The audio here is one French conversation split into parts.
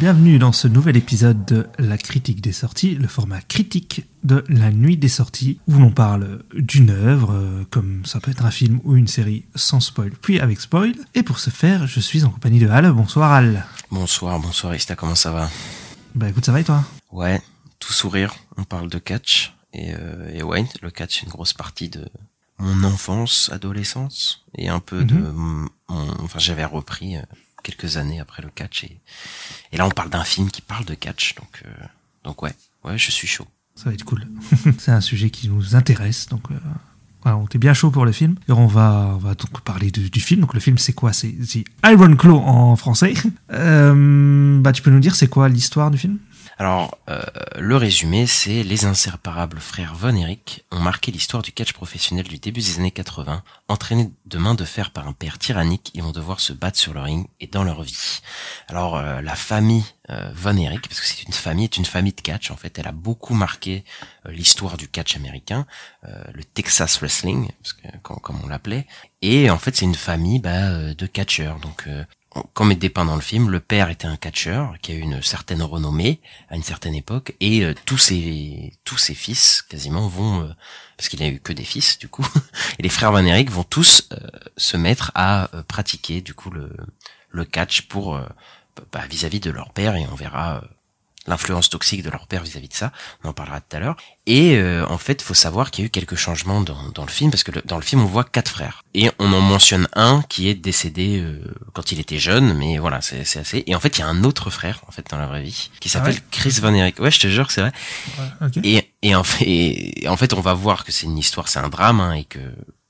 Bienvenue dans ce nouvel épisode de La critique des sorties, le format critique de la nuit des sorties, où l'on parle d'une œuvre, euh, comme ça peut être un film ou une série, sans spoil, puis avec spoil. Et pour ce faire, je suis en compagnie de Al. Bonsoir Al. Bonsoir, bonsoir Ista, comment ça va? Bah écoute, ça va et toi? Ouais, tout sourire, on parle de catch. Et, euh, et ouais, le catch c'est une grosse partie de mon enfance, adolescence, et un peu de mon... Enfin, j'avais repris... quelques années après le catch et, là on parle d'un film qui parle de catch donc euh, donc ouais ouais je suis chaud Ça va être cool. C'est un sujet qui nous intéresse, donc euh, on était bien chaud pour le film. Et on va, on va donc parler du, film. Donc le film c'est quoi? C'est Iron Claw en français. Euh, bah tu peux nous dire c'est quoi l'histoire du film? Alors euh, le résumé c'est les inséparables frères Von Erich ont marqué l'histoire du catch professionnel du début des années 80 entraînés de main de fer par un père tyrannique. Ils vont devoir se battre sur le ring et dans leur vie. Alors euh, la famille euh, Von Erich parce que c'est une famille est une famille de catch en fait elle a beaucoup marqué l'histoire du catch américain le Texas Wrestling parce que, comme, on l'appelait. Et en fait c'est une famille bah, de catcheurs. Donc comme est dépeint dans le film, le père était un catcheur qui a eu une certaine renommée à une certaine époque et euh, tous ses tous ses fils quasiment vont euh, parce qu'il a eu que des fils du coup et les frères Van Erich vont tous euh, se mettre à pratiquer du coup le le catch pour bah, vis-à-vis de leur père et on verra l'influence toxique de leur père vis-à-vis de ça, on en parlera tout à l'heure. Et euh, en fait, faut savoir qu'il y a eu quelques changements dans, dans le film, parce que le- dans le film, on voit quatre frères. Et on en mentionne un qui est décédé euh, quand il était jeune, mais voilà, c'est c'est assez. Et en fait, il y a un autre frère, en fait, dans la vraie vie, qui s'appelle ouais Chris Van Erich. Ouais, je te jure, c'est vrai. Ok. Et, et en fait, et en fait, on va voir que c'est une histoire, c'est un drame, hein, et que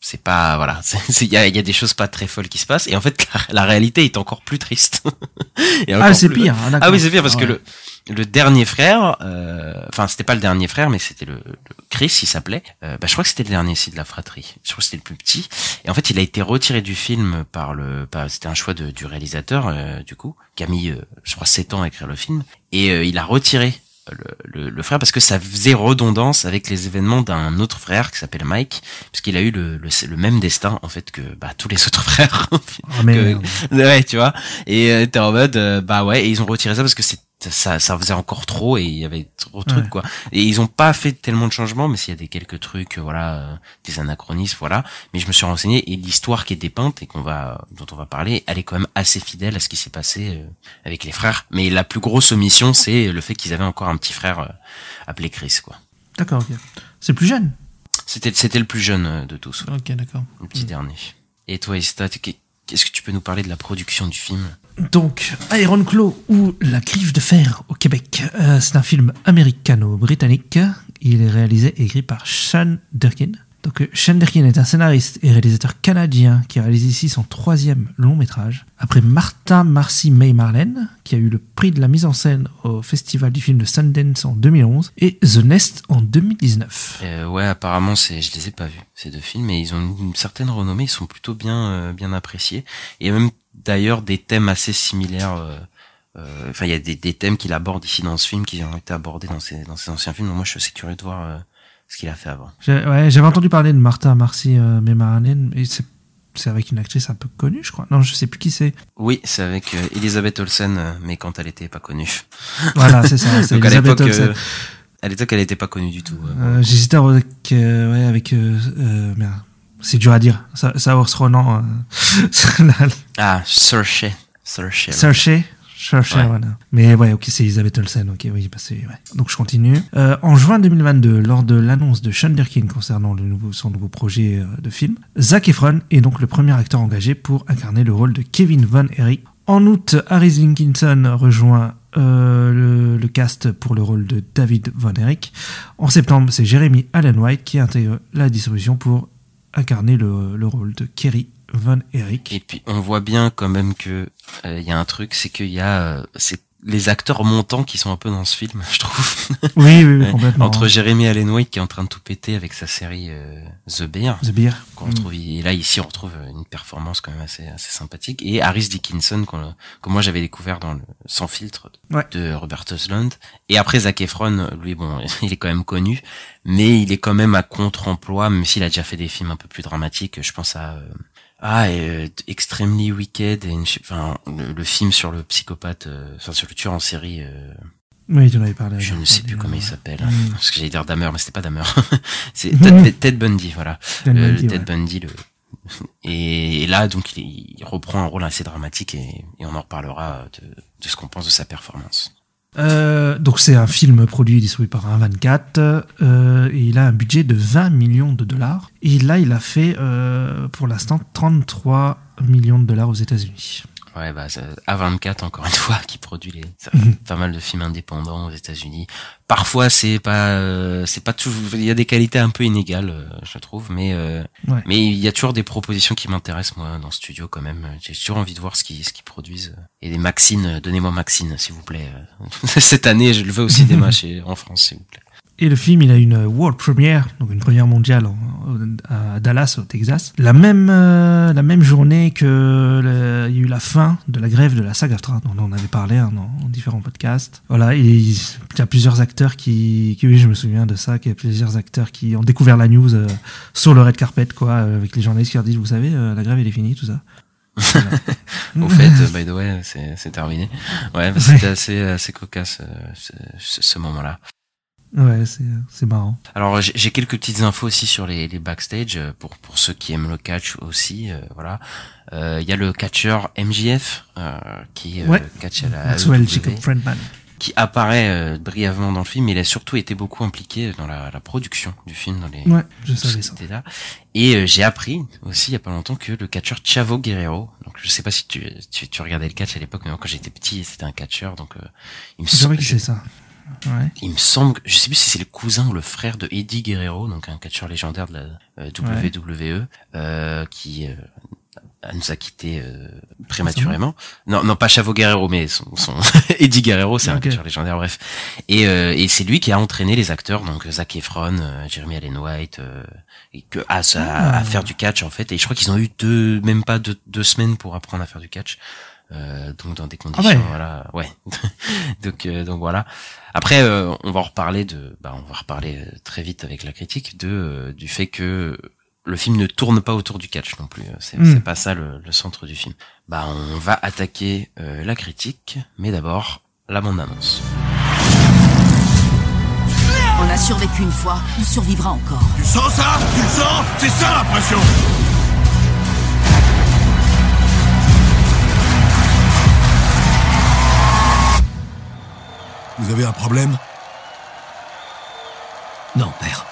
c'est pas, voilà, il y a, y a des choses pas très folles qui se passent. Et en fait, la, la réalité est encore plus triste. Et Ah c'est pire. ah, d'accord. ah oui, c'est pire parce que Ouais. le le dernier frère, euh, enfin c'était pas le dernier frère, mais c'était le, le Chris, il s'appelait. Euh, bah, je crois que c'était le dernier aussi de la fratrie. Je crois que c'était le plus petit. Et en fait, il a été retiré du film par le, par- c'était un choix de, du réalisateur euh, du coup, qui a mis, euh, je crois, sept ans à écrire le film, et euh, il a retiré le, le, le frère parce que ça faisait redondance avec les événements d'un autre frère qui s'appelle Mike, puisqu'il a eu le, le, le même destin en fait que bah, tous les autres frères. Ah, mais, que- ouais, tu vois. Et euh, t'es en mode, bah ouais, et ils ont retiré ça parce que c'est ça, ça faisait encore trop et il y avait trop de trucs quoi. Et ils ont pas fait tellement de changements, mais s'il y a des quelques trucs, euh, voilà, euh, des anachronismes, voilà. Mais je me suis renseigné et l'histoire qui est dépeinte et qu'on va, dont on va parler, elle est quand même assez fidèle à ce qui s'est passé euh, avec les frères. Mais la plus grosse omission, c'est le fait qu'ils avaient encore un petit frère euh, appelé Chris quoi. D'accord. ok. C'est plus jeune? C'était c'était le plus jeune euh, de tous, ouais, Ok, d'accord. le petit dernier. Et toi, t'es- qu'est-ce que tu peux nous parler de la production du film? Donc, Iron Claw ou La Griffe de Fer au Québec. Euh, c'est un film américano-britannique. Il est réalisé et écrit par Sean Durkin. Donc, euh, Sean Durkin est un scénariste et réalisateur canadien qui réalise ici son troisième long métrage. Après Martha Marcy May Marlene, qui a eu le prix de la mise en scène au Festival du film de Sundance en 2011, et The Nest en 2019. Euh, ouais, apparemment, c'est, je les ai pas vus ces deux films, mais ils ont une certaine renommée, ils sont plutôt bien, bien appréciés. Et même d'ailleurs des thèmes assez similaires. euh, euh, Enfin, il y a des, des thèmes qu'il aborde ici dans ce film qui ont été abordés dans ses, dans ses anciens films. Donc moi, je suis assez curieux de voir euh, ce qu'il a fait avant. Ouais, J'avais entendu parler de Martha Marcy euh, May Marlene, et c'est c'est avec une actrice un peu connue, je crois. Non, je sais plus qui c'est. Oui, c'est avec euh, Elisabeth Olsen, euh, mais quand elle était pas connue. Voilà, c'est ça. Donc à l'époque, euh, à l'époque, elle était pas connue du tout. J'hésitais avec, euh, ouais, avec merde. C'est dur à dire. Sa- Saoirse Ronan. Euh, Ah, Saoirse, Saoirse. Saoirse. Saoirse, Ouais. voilà. Mais ouais, ok, c'est Elisabeth Olsen. Ok, oui, bah c'est, ouais. Donc je continue. Euh, en juin 2022, lors de l'annonce de Sean Durkin concernant le nouveau, son nouveau projet euh, de film, Zac Efron est donc le premier acteur engagé pour incarner le rôle de Kevin Von Erich. En août, Harris Linkinson rejoint euh, le, le cast pour le rôle de David Von Erich. En septembre, c'est Jeremy Allen White qui intègre la distribution pour incarner le, le rôle de Kerry Von Erich. Et puis on voit bien quand même que euh, il y a un truc, c'est qu'il y a, euh, c'est les acteurs montants qui sont un peu dans ce film, je trouve. Oui, oui, oui complètement. Entre Jérémy Allen White qui est en train de tout péter avec sa série euh, The Bear, The Beer. qu'on retrouve et là ici on retrouve une performance quand même assez assez sympathique et Harris Dickinson que moi j'avais découvert dans le Sans filtre Ouais. de Robert Osland et après Zac Efron lui bon il est quand même connu mais il est quand même à contre-emploi même s'il a déjà fait des films un peu plus dramatiques je pense à euh, ah euh, Extremely Wicked et une- enfin le, le film sur le psychopathe euh, enfin sur le tueur en série euh, Oui, tu en avais parlé. je ne sais plus comment il s'appelle Mm. parce que j'allais dire Dahmer mais c'était pas Dahmer c'est. Ted, Ted Bundy voilà Ted le- Bundy, Ted ouais. Bundy le et, là donc il, il reprend un rôle assez dramatique et, et on en reparlera de, de ce qu'on pense de sa performance Euh, donc c'est un film produit et distribué par 1.24 euh, et il a un budget de 20 millions de dollars et là il a fait euh, pour l'instant 33 millions de dollars aux États-Unis. Ouais bah ça- A24 encore une fois qui produit les ça- Mhm. pas mal de films indépendants aux États-Unis parfois c'est pas euh, c'est pas tout il y a des qualités un peu inégales euh, je trouve mais euh, Ouais. mais il y a toujours des propositions qui m'intéressent moi dans ce studio quand même j'ai toujours envie de voir ce qu'ils ce qu'ils produisent et des Maxine euh, donnez-moi Maxine s'il vous plaît cette année je le veux au cinéma chez en France s'il vous plaît Et le film, il a une world premiere, donc une première mondiale en- en- à Dallas, au Texas. La même, euh, la même journée que le- il y a eu la fin de la grève de la SAG-AFTRA, dont on avait parlé hein, dans dans différents podcasts. Voilà, et il y a plusieurs acteurs qui, qui- oui, je me souviens de ça, qu'il y a plusieurs acteurs qui ont découvert la news euh, sur le red carpet, quoi, euh, avec les journalistes qui leur disent, vous savez, euh, la grève, elle est finie, tout ça. Au fait, by the way, c'est terminé. Ouais, c'était assez assez cocasse ce moment-là. Ouais, c'est marrant. Alors j'ai quelques petites infos aussi sur les, les backstage euh, pour pour ceux qui aiment le catch aussi. euh, voilà, Euh, il y a le catcheur MJF euh, qui euh, Ouais. catch à la Maxwell AEW, Jacob Friedman. qui apparaît euh, brièvement dans le film. mais Il a surtout été beaucoup impliqué dans la, la production du film, dans les Ouais, je savais ça. là. Et euh, j'ai appris aussi il y a pas longtemps que le catcheur Chavo Guerrero, donc je sais pas si tu, tu, tu regardais le catch à l'époque, mais moi quand j'étais petit c'était un catcheur, donc euh, il me C'est semble, vrai que c'est ça. Ouais. il me semble, je sais plus si c'est le cousin ou le frère de Eddie Guerrero, donc un catcheur légendaire de la euh, WWE, euh, qui euh, nous a quitté euh, prématurément. Non, non pas Chavo Guerrero, mais son, son Eddie Guerrero, c'est un catcheur légendaire, bref. Et, euh, et c'est lui qui a entraîné les acteurs, donc Zac Efron, euh, Jeremy Allen White, euh, et que à, Ah. à faire du catch en fait. Et je crois qu'ils ont eu deux, même pas deux, deux semaines pour apprendre à faire du catch. Euh, donc dans des conditions, Ah ouais. voilà, ouais. donc euh, donc voilà. Après, euh, on va en reparler de, bah, on va reparler euh, très vite avec la critique de euh, du fait que le film ne tourne pas autour du catch non plus. C'est Mm. c'est pas ça le, le centre du film. Bah, on va attaquer euh, la critique, mais d'abord la bande annonce. On a survécu une fois, on survivra encore. Tu sens ça? Tu le sens? C'est ça l'impression Vous avez un problème Non, père.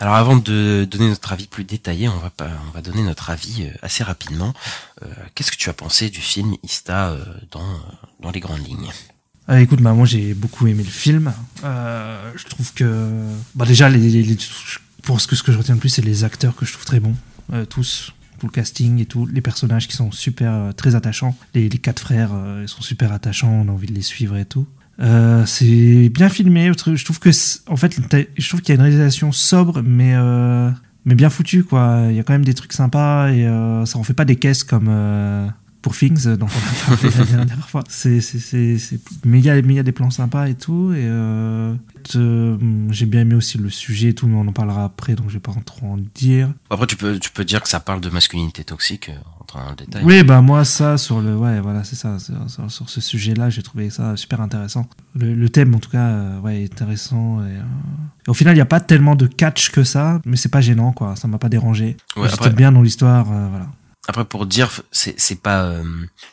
Alors avant de donner notre avis plus détaillé, on va pas, on va donner notre avis euh, assez rapidement. Euh, Qu'est-ce que tu as pensé du film Ista euh, dans dans les grandes lignes? Ah, écoute, bah, moi j'ai beaucoup aimé le film. Euh, je trouve que, bah, déjà, les, les- ce que, ce que je retiens le plus, c'est les acteurs que je trouve très bons, Euh, tous, le casting et tout, les personnages qui sont super, euh, très attachants. Les, quatre frères, euh, ils sont super attachants, on a envie de les suivre et tout. Euh, c'est bien filmé. Je trouve- que, en fait, je trouve qu'il y a une réalisation sobre, mais euh, mais bien foutue quoi. Il y a quand même des trucs sympas et euh, ça en fait pas des caisses comme euh, pour Things dont on a parlé la dernière fois. C'est y a des plans sympas et tout et euh, euh, j'ai bien aimé aussi le sujet et tout, mais on en parlera après donc je vais pas trop en dire. Après, tu peux tu peux dire que ça parle de masculinité toxique, euh, en le détail. Oui, bah moi ça sur le ouais voilà c'est ça sur, sur- sur ce sujet-là j'ai trouvé ça super intéressant. Le, le thème en tout cas euh, ouais intéressant et, euh, au final il n'y a pas tellement de catch que ça mais c'est pas gênant quoi ça m'a pas dérangé. Ouais, J'étais bien dans l'histoire euh, voilà Après, pour dire, c'est c'est pas euh,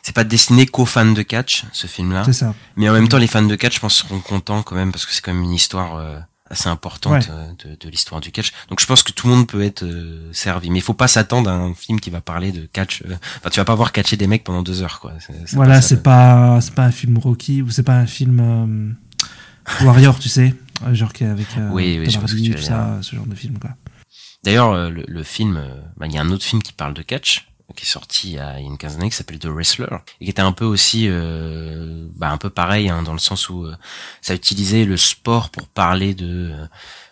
c'est pas destiné qu'aux fans de catch ce film-là. c'est ça. Mais en même temps, les fans de catch, je pense, seront contents quand même parce que c'est quand même une histoire euh, assez importante Ouais. euh, de, de l'histoire du catch. Donc, je pense que tout le monde peut être euh, servi. Mais il faut pas s'attendre à un film qui va parler de catch. euh, Enfin, tu vas pas voir catcher des mecs pendant deux heures, quoi. Voilà c'est pas c'est pas un film Rocky ou c'est pas un film euh, Warrior tu sais genre qui est avec euh, Oui, oui, je vois ce que Hardy, tu tout ça ce genre de film quoi. D'ailleurs, le, le film, bah, il y a un autre film qui parle de catch qui est sorti il y a une quinzaine d'années qui s'appelle The Wrestler et qui était un peu aussi euh, bah, un peu pareil hein, dans le sens où euh, ça utilisait le sport pour parler de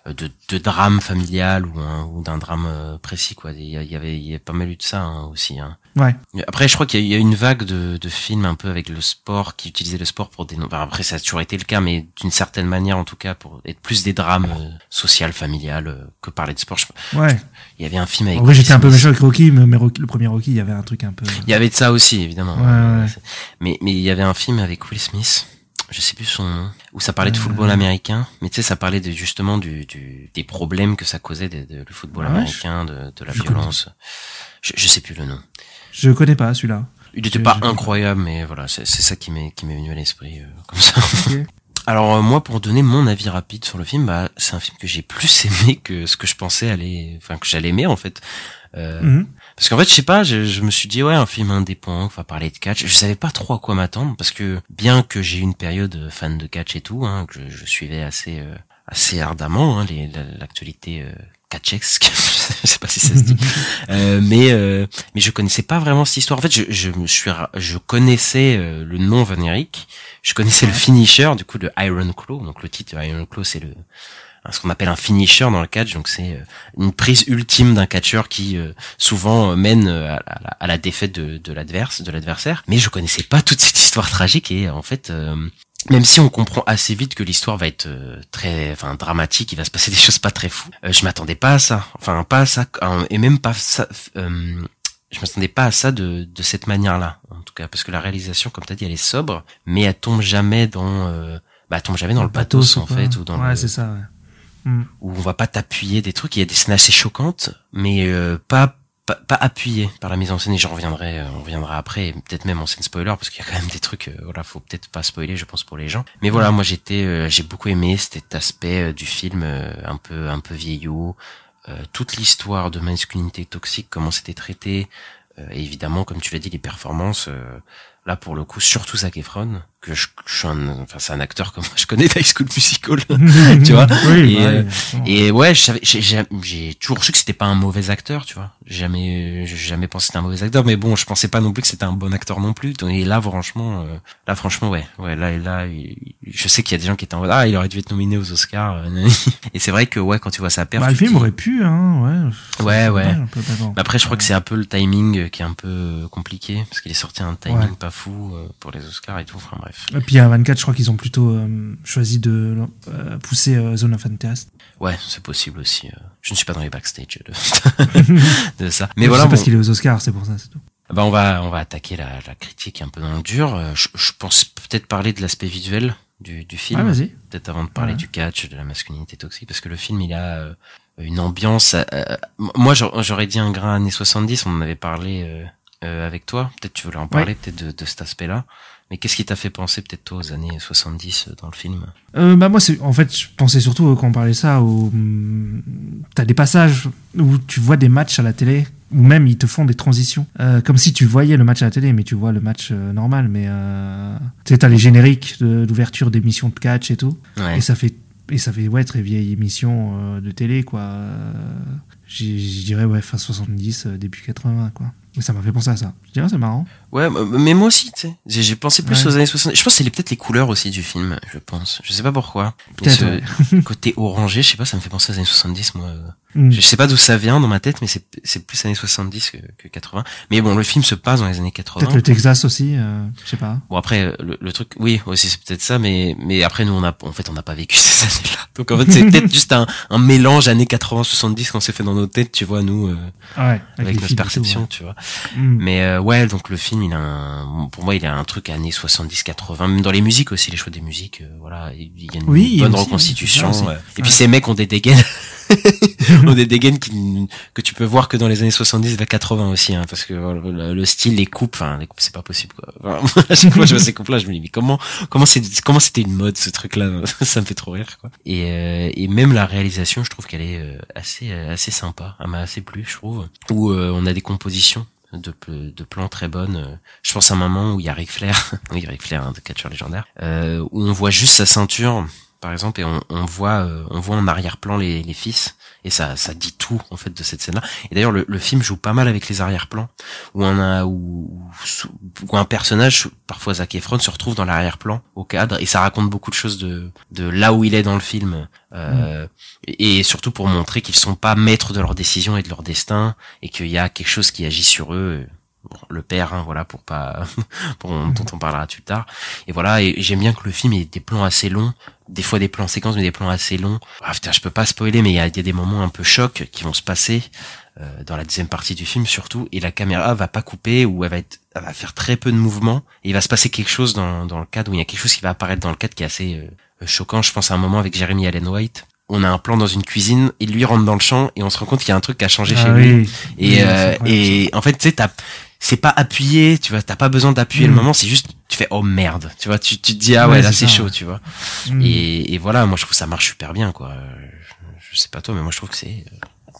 euh, de, de drame familial ou, un- ou d'un drame euh, précis quoi il y, avait il y pas mal eu de ça hein, aussi hein. Ouais. Après, je crois qu'il y a- une vague de, de films un peu avec le sport qui utilisaient le sport pour des. enfin, après, ça a toujours été le cas, mais d'une certaine manière, en tout cas, pour être plus des drames euh, social, familial euh, que parler de sport. Je- Ouais. Il y avait un film avec. En vrai, j'étais un peu méchant avec Rocky, mais, Rocky- le premier Rocky, il y avait un truc un peu. Il y avait de ça aussi, évidemment. Ouais, ouais. Mais mais il y avait un film avec Will Smith. Je sais plus son nom, où ça parlait de Euh. football américain, mais tu sais, ça parlait de, justement du, du, des problèmes que ça causait de, de- le football Ah américain, de, de la je violence. Je, je sais plus le nom. Je connais pas celui-là. Il était Je- pas je- incroyable, mais voilà, c'est ça qui m'est qui m'est venu à l'esprit euh, comme ça. Alors euh, moi, pour donner mon avis rapide sur le film, bah c'est un film que j'ai plus aimé que ce que je pensais aller, enfin que j'allais aimer en fait. Euh, Mhm. Parce qu'en fait, je sais pas, je, je me suis dit ouais, un film indépendant, va parler de catch. Je savais pas trop à quoi m'attendre parce que bien que j'ai eu une période fan de catch et tout, hein, que je, je suivais assez euh, assez ardemment hein, l'actualité euh, catchesque, je sais pas si ça se dit, Euh, mais euh, mais je connaissais pas vraiment cette histoire. En fait, je, je me suis je connaissais euh, le nom Van Eric, je connaissais le finisher du coup de Iron Claw. Donc le titre Iron Claw, c'est le ce qu'on appelle un finisher dans le catch, donc c'est euh, une prise ultime d'un catcheur qui euh, souvent mène à, la- à la défaite de, de l'adverse, de l'adversaire. Mais je connaissais pas toute cette histoire tragique et en fait, euh, même si on comprend assez vite que l'histoire va être euh, très, enfin dramatique, il va se passer des choses pas très fous, euh, je m'attendais pas à ça. Enfin pas à ça, euh, et même pas ça. euh, je m'attendais pas à ça de, de cette manière-là, en tout cas, parce que la réalisation, comme tu as dit, elle est sobre, mais elle tombe jamais dans, euh, bah, elle tombe jamais dans le pathos, en fait, ou dans ouais, le, c'est ça. Ouais. Mm. où on va pas t'appuyer des trucs. Il y a des scènes assez choquantes, mais euh, pas, pas pas appuyées par la mise en scène. Et j'en reviendrai, euh, on reviendra après, et peut-être même en scène spoiler, parce qu'il y a quand même des trucs. euh, voilà, faut peut-être pas spoiler, je pense pour les gens. Mais voilà, moi j'étais, euh, j'ai beaucoup aimé cet aspect du film, euh, un peu un peu vieillot. Euh, toute l'histoire de masculinité toxique, comment c'était traité, euh, et évidemment, comme tu l'as dit, les performances. Là, pour le coup, surtout Zac Efron, que je, je suis un, enfin, c'est un acteur comme moi, je connais d'High School Musical, tu vois? Oui, et, bah euh, et ouais, j'ai toujours su que c'était pas un mauvais acteur, tu vois. Jamais, jamais pensé que c'était un mauvais acteur, mais bon, je pensais pas non plus que c'était un bon acteur non plus. Et là, franchement, euh, là, franchement, ouais, ouais, là, là, il- je sais qu'il y a des gens qui étaient en mode, ah, il aurait dû être nominé aux Oscars. euh, et c'est vrai que ouais, quand tu vois sa perte, Bah, le film aurait pu, hein, ouais. Ouais, ouais. dommage, peu, après, je crois que c'est un peu le timing qui est un peu compliqué, parce qu'il est sorti à un timing Ouais. pas fou euh, pour les Oscars et tout. Enfin bref. Et puis à 24, je crois qu'ils ont plutôt euh, choisi de euh, pousser euh, Zone of Interest. Ouais, c'est possible aussi. Je ne suis pas dans les backstage de, de ça. Mais voilà. sais parce qu'il est aux Oscars, c'est pour ça, c'est tout. Bah on va on va attaquer la, la critique un peu dans le dur. Je, je pense peut-être parler de l'aspect visuel du, du film. Ah, vas-y. Peut-être avant de parler Ouais. du catch, de la masculinité toxique, parce que le film il a une ambiance. moi j'aurais dit un grain années 70. On en avait parlé euh, avec toi. Peut-être tu voulais en parler peut-être de, de cet aspect-là. Mais qu'est-ce qui t'a fait penser peut-être toi aux années 70 euh, dans le film? Euh, bah moi en fait je pensais surtout quand on parlait ça où hum, t'as des passages où tu vois des matchs à la télé ou même ils te font des transitions. Euh, comme si tu voyais le match à la télé mais tu vois le match euh, normal. Mais euh, tu sais t'as les génériques d'ouverture d'émissions de catch et tout. Ouais. et ça fait et ça fait ouais très vieille émission de télé quoi. Je dirais ouais fin 70 euh, début 80 quoi et ça m'a fait penser à ça je dirais c'est marrant Ouais, mais moi aussi, tu sais. J'ai pensé plus Ouais. aux années 60. Je pense que c'est peut-être les couleurs aussi du film, je pense. Je sais pas pourquoi. Peut-être, ce côté orangé, je sais pas, ça me fait penser aux années 70, moi. euh. Mm. Je sais pas d'où ça vient dans ma tête, mais c'est plus années 70 que, que 80. Mais bon, le film se passe dans les années 80. peut-être le Texas aussi euh, je sais pas Bon après euh, le, le truc, oui aussi c'est peut-être ça, mais mais après nous on a en fait on n'a pas vécu ces années-là. Donc en fait c'est peut-être juste un, un mélange années 80-70 qu'on s'est fait dans nos têtes, tu vois nous euh, ouais avec les notre tout, perception, ouais. tu vois. Mm. Mais euh, ouais, donc le film, il a un, pour moi, il a un truc années 70-80, même dans les musiques aussi, les choix des musiques, euh, voilà, il y a une Oui, bonne aussi, reconstitution. oui, ouais. Et puis Ouais. ces mecs ont des dégaines, ont des dégaines qui, que tu peux voir que dans les années 70 vers 80 aussi, hein, parce que le style, les coupes, enfin, les coupes, c'est pas possible, quoi. Enfin, à chaque fois, je vois ces coupes-là, je me dis, mais comment, comment c'est, comment c'était une mode, ce truc-là, ça me fait trop rire, quoi. Et, euh, et même la réalisation, je trouve qu'elle est euh, assez, euh, assez sympa, elle m'a assez plu, je trouve, où euh, on a des compositions de, de plans très bonnes. Euh, Je pense à un moment où il y a Ric Flair, oui Ric Flair, un de catcheur légendaire, euh, où on voit juste sa ceinture par exemple, et on, on voit, euh, on voit en arrière-plan les, les fils, et ça, ça dit tout en fait de cette scène-là. Et d'ailleurs, le, le film joue pas mal avec les arrière-plans, où on a, où, où un personnage, parfois Zac Efron, se retrouve dans l'arrière-plan, au cadre, et ça raconte beaucoup de choses de, de là où il est dans le film, euh, et, surtout pour montrer qu'ils sont pas maîtres de leurs décisions et de leur destin, et qu'il y a quelque chose qui agit sur eux le père, hein, voilà, pour pas, pour, dont on parlera plus tard. Et voilà, et j'aime bien que le film ait des plans assez longs, des fois des plans séquences, mais des plans assez longs. Ah putain, je peux pas spoiler, mais il y a, des moments un peu chocs qui vont se passer euh, dans la deuxième partie du film surtout, et la caméra va pas couper ou elle va être, elle va faire très peu de mouvements, et il va se passer quelque chose dans, dans le cadre où il y a quelque chose qui va apparaître dans le cadre qui est assez euh, choquant. Je pense à un moment avec Jeremy Allen White on a un plan dans une cuisine et lui rentre dans le champ et on se rend compte qu'il y a un truc qui a changé Ah chez oui. lui et euh, et en fait tu sais c'est pas appuyé tu vois t'as pas besoin d'appuyer le Mm. moment c'est juste tu fais oh merde tu vois tu, tu te dis ah Ouais, ouais, là c'est chaud ouais. tu vois Mm. et, et voilà moi je trouve que ça marche super bien quoi je, je sais pas toi mais moi je trouve que c'est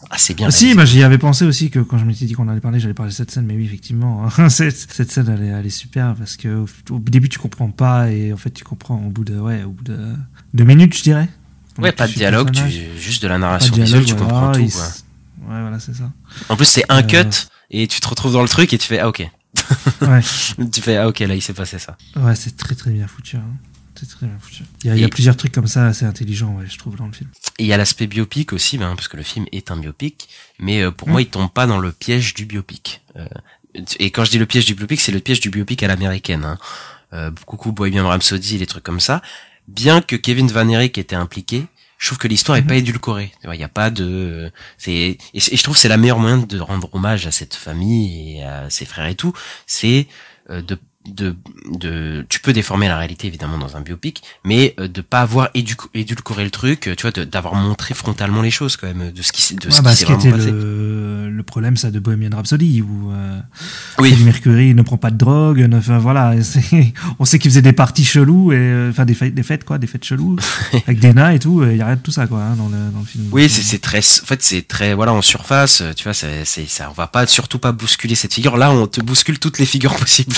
assez bien Ah, si, bah, j'y avais pensé aussi que quand je m'étais dit qu'on allait parler, j'allais parler de cette scène, mais oui, effectivement, cette, cette scène, elle est, elle est super parce que au, au début, tu comprends pas et en fait, tu comprends au bout de, ouais, au bout de deux minutes, je dirais. ouais Donc, pas de dialogue tu, juste de la narration dialogue, visuelle tu voilà, comprends tout quoi. Ouais, voilà, c'est ça. en plus c'est un Euh, cut et tu te retrouves dans le truc et tu fais ah ok Ouais, tu fais ah ok là il s'est passé ça ouais c'est très très bien foutu. Hein. C'est très bien foutu. Il y a, il y a plusieurs trucs comme ça assez intelligents, ouais, je trouve, dans le film. Et il y a l'aspect biopic aussi, ben, parce que le film est un biopic, mais euh, pour moi, il tombe pas dans le piège du biopic. Euh, et quand je dis le piège du biopic, c'est le piège du biopic à l'américaine. Hein. Euh, coucou Bohemian Rhapsody, les trucs comme ça. Bien que Kevin Van Eyck était impliqué, je trouve que l'histoire est Mhm. pas édulcorée. Il y a pas de, c'est et, et je trouve que c'est la meilleure moyen de rendre hommage à cette famille et à ses frères et tout, c'est euh, de de, de, tu peux déformer la réalité évidemment dans un biopic, mais euh, de pas avoir édu- édulcoré le truc, euh, tu vois, d'avoir montré frontalement les choses quand même, de ce qui, de Ouais, ce bah, qui s'est vraiment passé. le, le problème, ça, de Bohemian Rhapsody, où euh, Oui. Mercury ne prend pas de drogue, ne, enfin, voilà, on sait qu'il faisait des parties cheloues, et, euh, enfin des fêtes, des fêtes, quoi, des fêtes cheloues, avec des nains et tout, il y a rien de tout ça, quoi, hein, dans, le, dans le film. Oui, c'est c'est très, en fait, c'est très, voilà, en surface, tu vois, c'est, c'est, ça, on va pas surtout pas bousculer cette figure. Là, on te bouscule toutes les figures possibles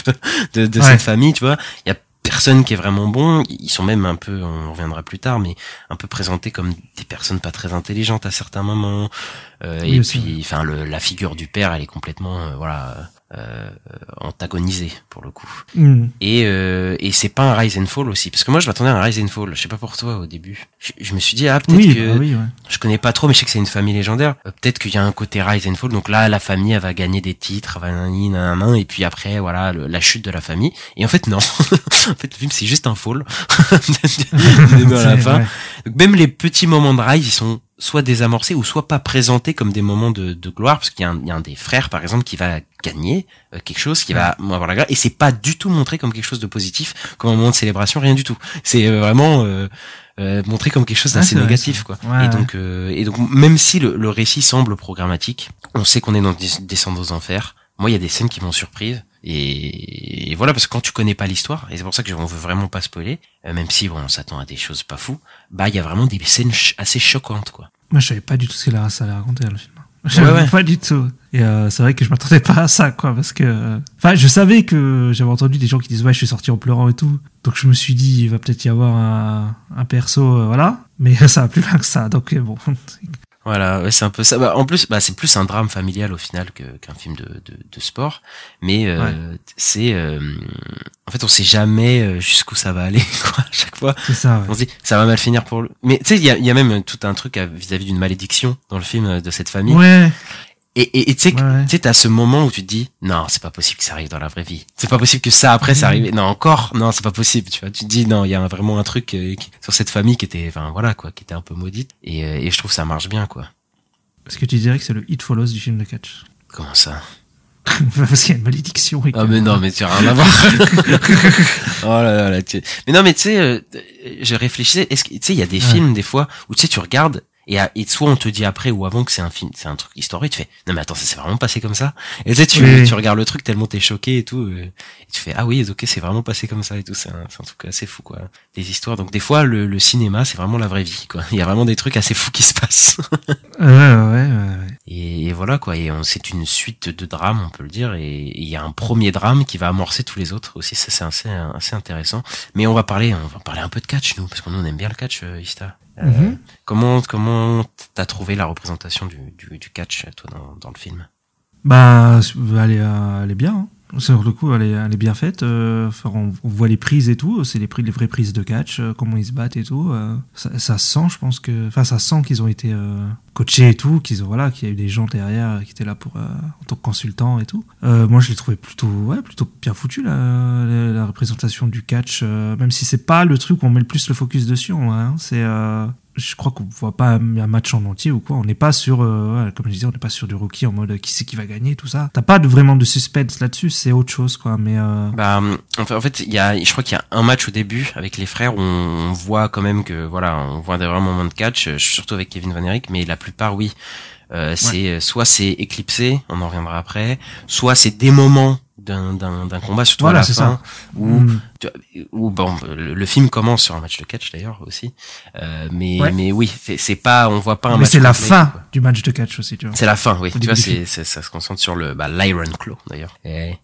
de, de Ouais. cette famille, tu vois. Il y a personne qui est vraiment bon. Ils sont même un peu, on reviendra plus tard, mais un peu présentés comme des personnes pas très intelligentes à certains moments. Euh, Oui, et puis, enfin, la figure du père, elle est complètement, euh, voilà, euh, antagonisée pour le coup. Hmm. Et, euh, et c'est pas un rise and fall aussi, parce que moi, je m'attendais à un rise and fall. Je sais pas pour toi au début. Je, je me suis dit ah peut-être Oui, que bah oui, ouais. je connais pas trop, mais je sais que c'est une famille légendaire. Euh, Peut-être qu'il y a un côté rise and fall. Donc là, la famille, elle va gagner des titres, va nanani, nanana, et puis après, voilà, le- la chute de la famille. Et en fait, non. en fait, le film, c'est juste un fall. la fin. Donc même les petits moments de rise, ils sont soit désamorcés ou soit pas présentés comme des moments de, de gloire, parce qu'il y, a un- il y a un des frères, par exemple, qui va gagner euh, quelque chose, qui va avoir la gloire, et c'est pas du tout montré comme quelque chose de positif, comme un moment de célébration, rien du tout. C'est euh, vraiment euh, euh, montré comme quelque chose d'assez négatif, quoi. Ouais, et donc, euh, et donc, même si le, le récit semble programmatique, on sait qu'on est dans des descendre aux enfers. Moi, il y a des scènes qui m'ont surprise. Et, et voilà, parce que quand tu connais pas l'histoire, et c'est pour ça que on veut vraiment pas spoiler, euh, même si bon, on s'attend à des choses pas fous, bah il y a vraiment des scènes ch- assez choquantes, quoi. Moi, je savais pas du tout ce qu'il a, allait raconter, le film. Je savais ouais. pas du tout. Et euh, c'est vrai que je m'attendais pas à ça, quoi, parce que... euh, Enfin, je savais que j'avais entendu des gens qui disent, ouais, je suis sorti en pleurant et tout. Donc je me suis dit, il va peut-être y avoir un, un perso, euh, voilà. Mais ça va plus loin que ça, donc bon. Voilà, ouais, c'est un peu ça. Bah, en plus, bah, c'est plus un drame familial au final qu'un film de, de, de sport. Mais euh, c'est, euh, en fait, on sait jamais euh, jusqu'où ça va aller, quoi. À chaque fois, ça, ouais. on se dit, ça va mal finir pour le. Mais tu sais, il y a, il y a même tout un truc vis-à-vis d'une malédiction dans le film euh, de cette famille. Ouais, Et tu sais, tu sais, t'as ce moment où tu te dis, non, c'est pas possible que ça arrive dans la vraie vie. C'est pas possible que ça après ça arrive. Non, encore, non, c'est pas possible. Tu vois, tu te dis, non, il y a vraiment un truc euh, qui- sur cette famille qui était, enfin voilà quoi, qui était un peu maudite. Et, euh, et je trouve que ça marche bien quoi. Est-ce que tu dirais que c'est le Hit Follows du film de catch? Comment ça? Parce qu'il y a une malédiction. Ah que- mais non, mais tu as rien à voir. oh là là, là tu... Mais non, mais tu sais, euh, je réfléchissais. Est-ce que tu sais, il y a des Ouais. films des fois où tu sais, tu regardes et, à- et soit on te dit après ou avant que c'est un film, c'est un truc historique. Tu fais non mais attends, ça s'est vraiment passé comme ça? Et tu sais, tu, Oui. tu regardes le truc tellement t'es choqué et tout. euh, et tu fais ah oui, ok, c'est vraiment passé comme ça et tout. C'est un, c'est un truc assez fou quoi. Des histoires. Donc des fois, le, le cinéma, c'est vraiment la vraie vie quoi. Il y a vraiment des trucs assez fous qui se passent. Ouais, ouais, ouais, ouais. Et, et voilà quoi. Et on- c'est une suite de drames, on peut le dire. Et et il y a un premier drame qui va amorcer tous les autres aussi. Ça c'est assez assez intéressant. Mais on va parler, on va parler un peu de catch nous, parce qu'on on aime bien le catch, euh, Ista. Euh, Mhm. Comment comment t'as trouvé la représentation du, du, du catch toi dans, dans le film? Bah, elle est, euh, elle est bien. hein. Sur le coup, elle est, elle est bien faite. euh, on, voit les prises et tout. C'est les, prises, les vraies prises de catch, euh, comment ils se battent et tout. euh, ça, ça se sent, je pense que. Enfin, ça se sent qu'ils ont été euh, coachés et tout. Qu'ils ont, voilà, qu'il y a eu des gens derrière euh, qui étaient là pour, euh, en tant que consultants et tout. Moi, je l'ai trouvé plutôt, ouais, plutôt bien foutu, la, la, la représentation du catch. même si c'est pas le truc où on met le plus le focus dessus. hein, c'est. Je crois qu'on voit pas un match en entier ou quoi. On n'est pas sur, euh, ouais, comme je disais, on n'est pas sur du rookie en mode euh, qui c'est qui va gagner, tout ça. T'as pas de, vraiment de suspense là-dessus, c'est autre chose, quoi. Mais euh, Bah, en fait, il y a, je crois qu'il y a un match au début avec les frères où on, voit quand même que, voilà, on voit des vrais moments de catch, euh, surtout avec Kevin Van Erick, mais la plupart, oui. Euh, c'est euh, soit c'est éclipsé, on en reviendra après, soit c'est des moments d'un d'un d'un combat, surtout Voilà, à la c'est fin, ça. où Mm. vois, où bon, le, le film commence sur un match de catch d'ailleurs aussi, euh, mais Ouais. mais oui, c'est pas, on voit pas un mais match. c'est la fin quoi. du match de catch aussi, tu vois. C'est la fin, oui. Au Tu vois, c'est, ça se concentre sur le, bah, l'Iron Claw, d'ailleurs. Et,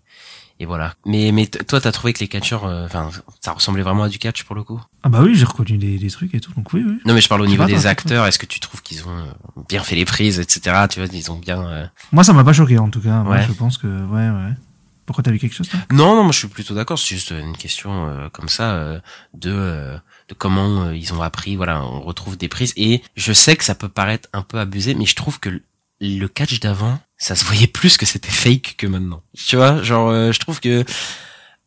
et voilà. Mais, mais toi, t'as trouvé que les catcheurs, euh, enfin, ça ressemblait vraiment à du catch pour le coup? Ah bah oui, j'ai reconnu des, des trucs et tout, donc oui, oui. Non, mais je parle au niveau des acteurs. Est-ce que tu trouves qu'ils ont euh, bien fait les prises, etc. Tu vois, ils ont bien, euh, Moi, ça m'a pas choqué en tout cas. Moi, Ouais. je pense que, ouais, ouais. Pourquoi quelque chose, Non, non, moi je suis plutôt d'accord. C'est juste une question euh, comme ça euh, de euh, de comment euh, ils ont appris. Voilà, on retrouve des prises et je sais que ça peut paraître un peu abusé, mais je trouve que le- le catch d'avant, ça se voyait plus que c'était fake que maintenant. Tu vois, genre euh, je trouve que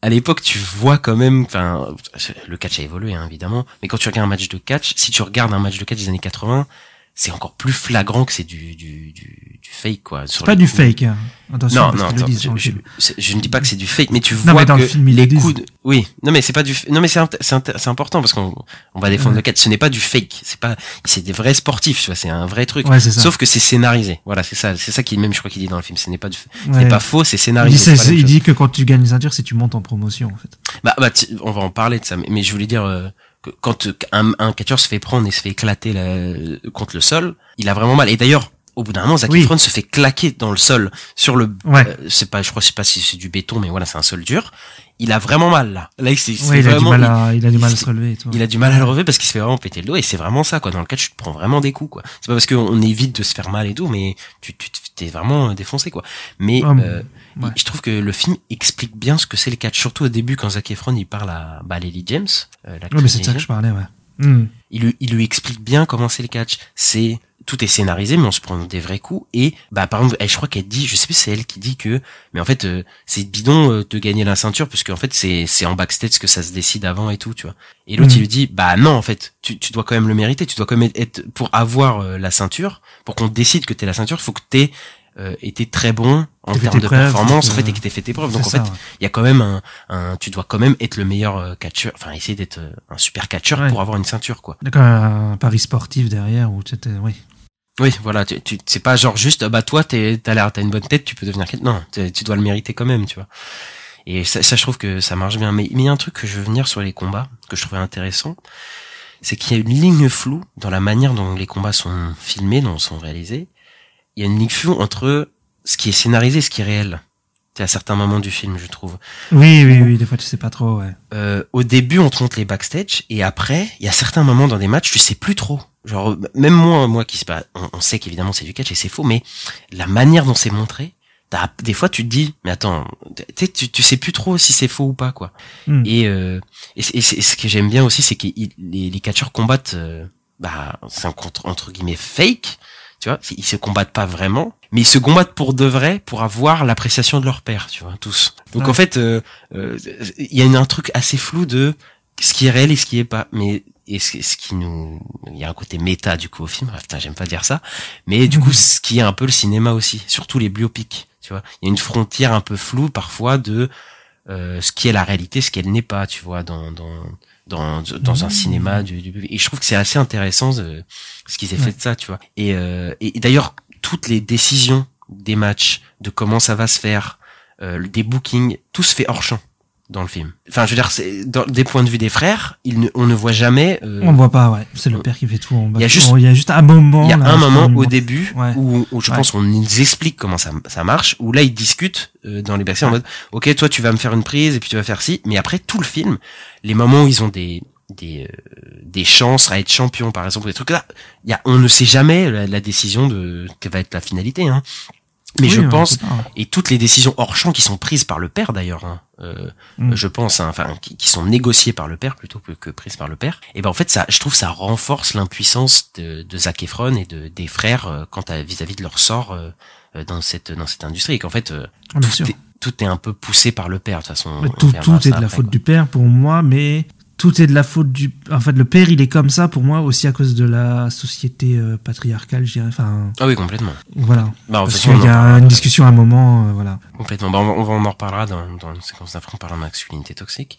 à l'époque tu vois quand même. Enfin, le catch a évolué hein, évidemment, mais quand tu regardes un match de catch, si tu regardes un match de catch des années 80 c'est encore plus flagrant que c'est du, du, du, du fake quoi. C'est pas du fake, hein. Attention, Non, non, attends, je, je- je ne dis pas que c'est du fake, mais tu Non, vois mais dans que le film, les coups de... Oui, non mais c'est pas du... Non mais c'est c'est important parce qu'on on va défendre Ouais. le catch. Ce n'est pas du fake, c'est pas... C'est des vrais sportifs, tu vois, c'est un vrai truc. Ouais, c'est ça. Sauf que c'est scénarisé. Voilà, c'est ça. C'est ça qui même, je crois qu'il dit dans le film. Ce n'est pas du... Ce Ouais. n'est pas faux, c'est Il scénarisé. dit, il dit que quand tu gagnes les ceintures, c'est tu montes en promotion, en fait. Bah, bah on va en parler de ça, mais, mais je voulais dire euh, que quand un, un catcheur se fait prendre et se fait éclater la- contre le sol, il a vraiment mal. Et d'ailleurs, au bout d'un moment, Zac Oui. Efron se fait claquer dans le sol sur le. Ouais. euh, c'est pas, je crois, sais pas si c'est du béton, mais voilà, c'est un sol dur. Il a vraiment mal là. Là, c'est Ouais, il a du mal à, il a du mal à se relever et tout. il a du mal à le relever parce qu'il se fait vraiment péter le dos et c'est vraiment ça quoi. Dans le catch, tu te prends vraiment des coups quoi. C'est pas parce qu'on évite de se faire mal et tout, mais tu tu t'es vraiment défoncé quoi. Mais Ah, euh, ouais. je trouve que le film explique bien ce que c'est le catch, surtout au début quand Zac Efron il parle à bah, Lily James. Euh, Ouais, mais c'est de ça que je parlais, ouais. Hmm. il lui, il lui explique bien comment c'est le catch. C'est tout est scénarisé, mais on se prend des vrais coups. Et bah par exemple, elle, je crois qu'elle dit, je sais plus, c'est elle qui dit que, mais en fait, euh, c'est bidon euh, de gagner la ceinture parce qu'en fait, c'est c'est en backstage que ça se décide avant et tout, tu vois. Et l'autre, Mhm. il lui dit, bah non, en fait, tu, tu dois quand même le mériter. Tu dois quand même être, pour avoir euh, la ceinture, pour qu'on décide que t'es la ceinture, faut que t'aies euh, été très bon en termes tes de performance, en fait, et que t'aies fait tes preuves. Donc en fait, ouais. il y a quand même un, un, tu dois quand même être le meilleur euh, catcheur, enfin essayer d'être euh, un super catcheur Ouais. pour avoir une ceinture, quoi. Même un pari sportif derrière où tu oui. Oui, voilà, tu, tu c'est pas genre juste bah toi t'es t'as l'air t'as une bonne tête, tu peux devenir quelqu'un. Non, tu dois le mériter quand même, tu vois. Et ça, ça je trouve que ça marche bien. Mais mais il y a un truc que je veux venir sur les combats que je trouvais intéressant, c'est qu'il y a une ligne floue dans la manière dont les combats sont filmés, dont sont réalisés. Il y a une floue entre ce qui est scénarisé et ce qui est réel. C'est à certains moments du film, je trouve. Oui, oui, oui, des fois tu sais pas trop, ouais. Euh, au début, on te montre les backstage, et après, il y a certains moments dans des matchs, tu sais plus trop. Genre, même moi, moi qui sais pas, on, on sait qu'évidemment c'est du catch et c'est faux, mais la manière dont c'est montré, des fois tu te dis, mais attends, tu, sais, tu, sais plus trop si c'est faux ou pas, quoi. Hmm. Et, euh, et, ce que j'aime bien aussi, c'est que les, les catcheurs combattent, euh, bah, c'est un contre, entre guillemets fake, tu vois, ils se combattent pas vraiment, mais ils se combattent pour de vrai, pour avoir l'appréciation de leur père, tu vois, tous. Donc Ouais. en fait, euh, euh, il y a une- un truc assez flou de ce qui est réel et ce qui est pas. Mais et ce, ce qui nous, il y a un côté méta du coup au film. Ah, putain, j'aime pas dire ça. Mais du coup, ce qui est un peu le cinéma aussi, surtout les biopics. Tu vois, il y a une frontière un peu floue parfois de euh, ce qui est la réalité, ce qu'elle n'est pas. Tu vois, dans dans dans, dans un cinéma du, du- et je trouve que c'est assez intéressant euh, ce qu'ils aient fait de ça tu vois. Et, euh, et d'ailleurs toutes les décisions des matchs de comment ça va se faire euh, des bookings tout se fait hors champ dans le film. Enfin, je veux dire, c'est dans, des points de vue des frères, il ne, on ne voit jamais. euh, On voit pas, ouais. C'est le père qui fait tout. Il y a juste- il y a juste un moment. il y a là, un moment au début Ouais. où, où je Ouais. pense qu'on nous explique comment ça, ça marche, où là ils discutent euh, dans les backstage en mode ok toi tu vas me faire une prise et puis tu vas faire ci, mais après tout le film, les moments où ils ont des des euh, des chances à être champions par exemple des trucs là, il y a on ne sait jamais la, la décision de quelle va être la finalité hein. Mais Oui, je pense et toutes les décisions hors champ qui sont prises par le père d'ailleurs, hein, euh, Mm. je pense, hein, enfin qui, qui sont négociées par le père plutôt que, que prises par le père. Et ben en fait ça, je trouve ça renforce l'impuissance de, de Zac Efron et de des frères euh, quant à vis-à-vis de leur sort euh, euh, dans cette dans cette industrie et qu'en fait euh, Ah, tout, est, tout est un peu poussé par le père de toute façon. Tout, tout est de la après, faute quoi. du père pour moi, mais tout est de la faute du. En fait, le père, il est comme ça pour moi aussi à cause de la société euh, patriarcale, je dirais. Enfin, Ah oui complètement, voilà. Bah, Parce qu'il on y a une discussion à un moment, euh, voilà. complètement. Bah, on, va- on, on en reparlera dans dans une séquence d'après, on parlera de masculinité toxique.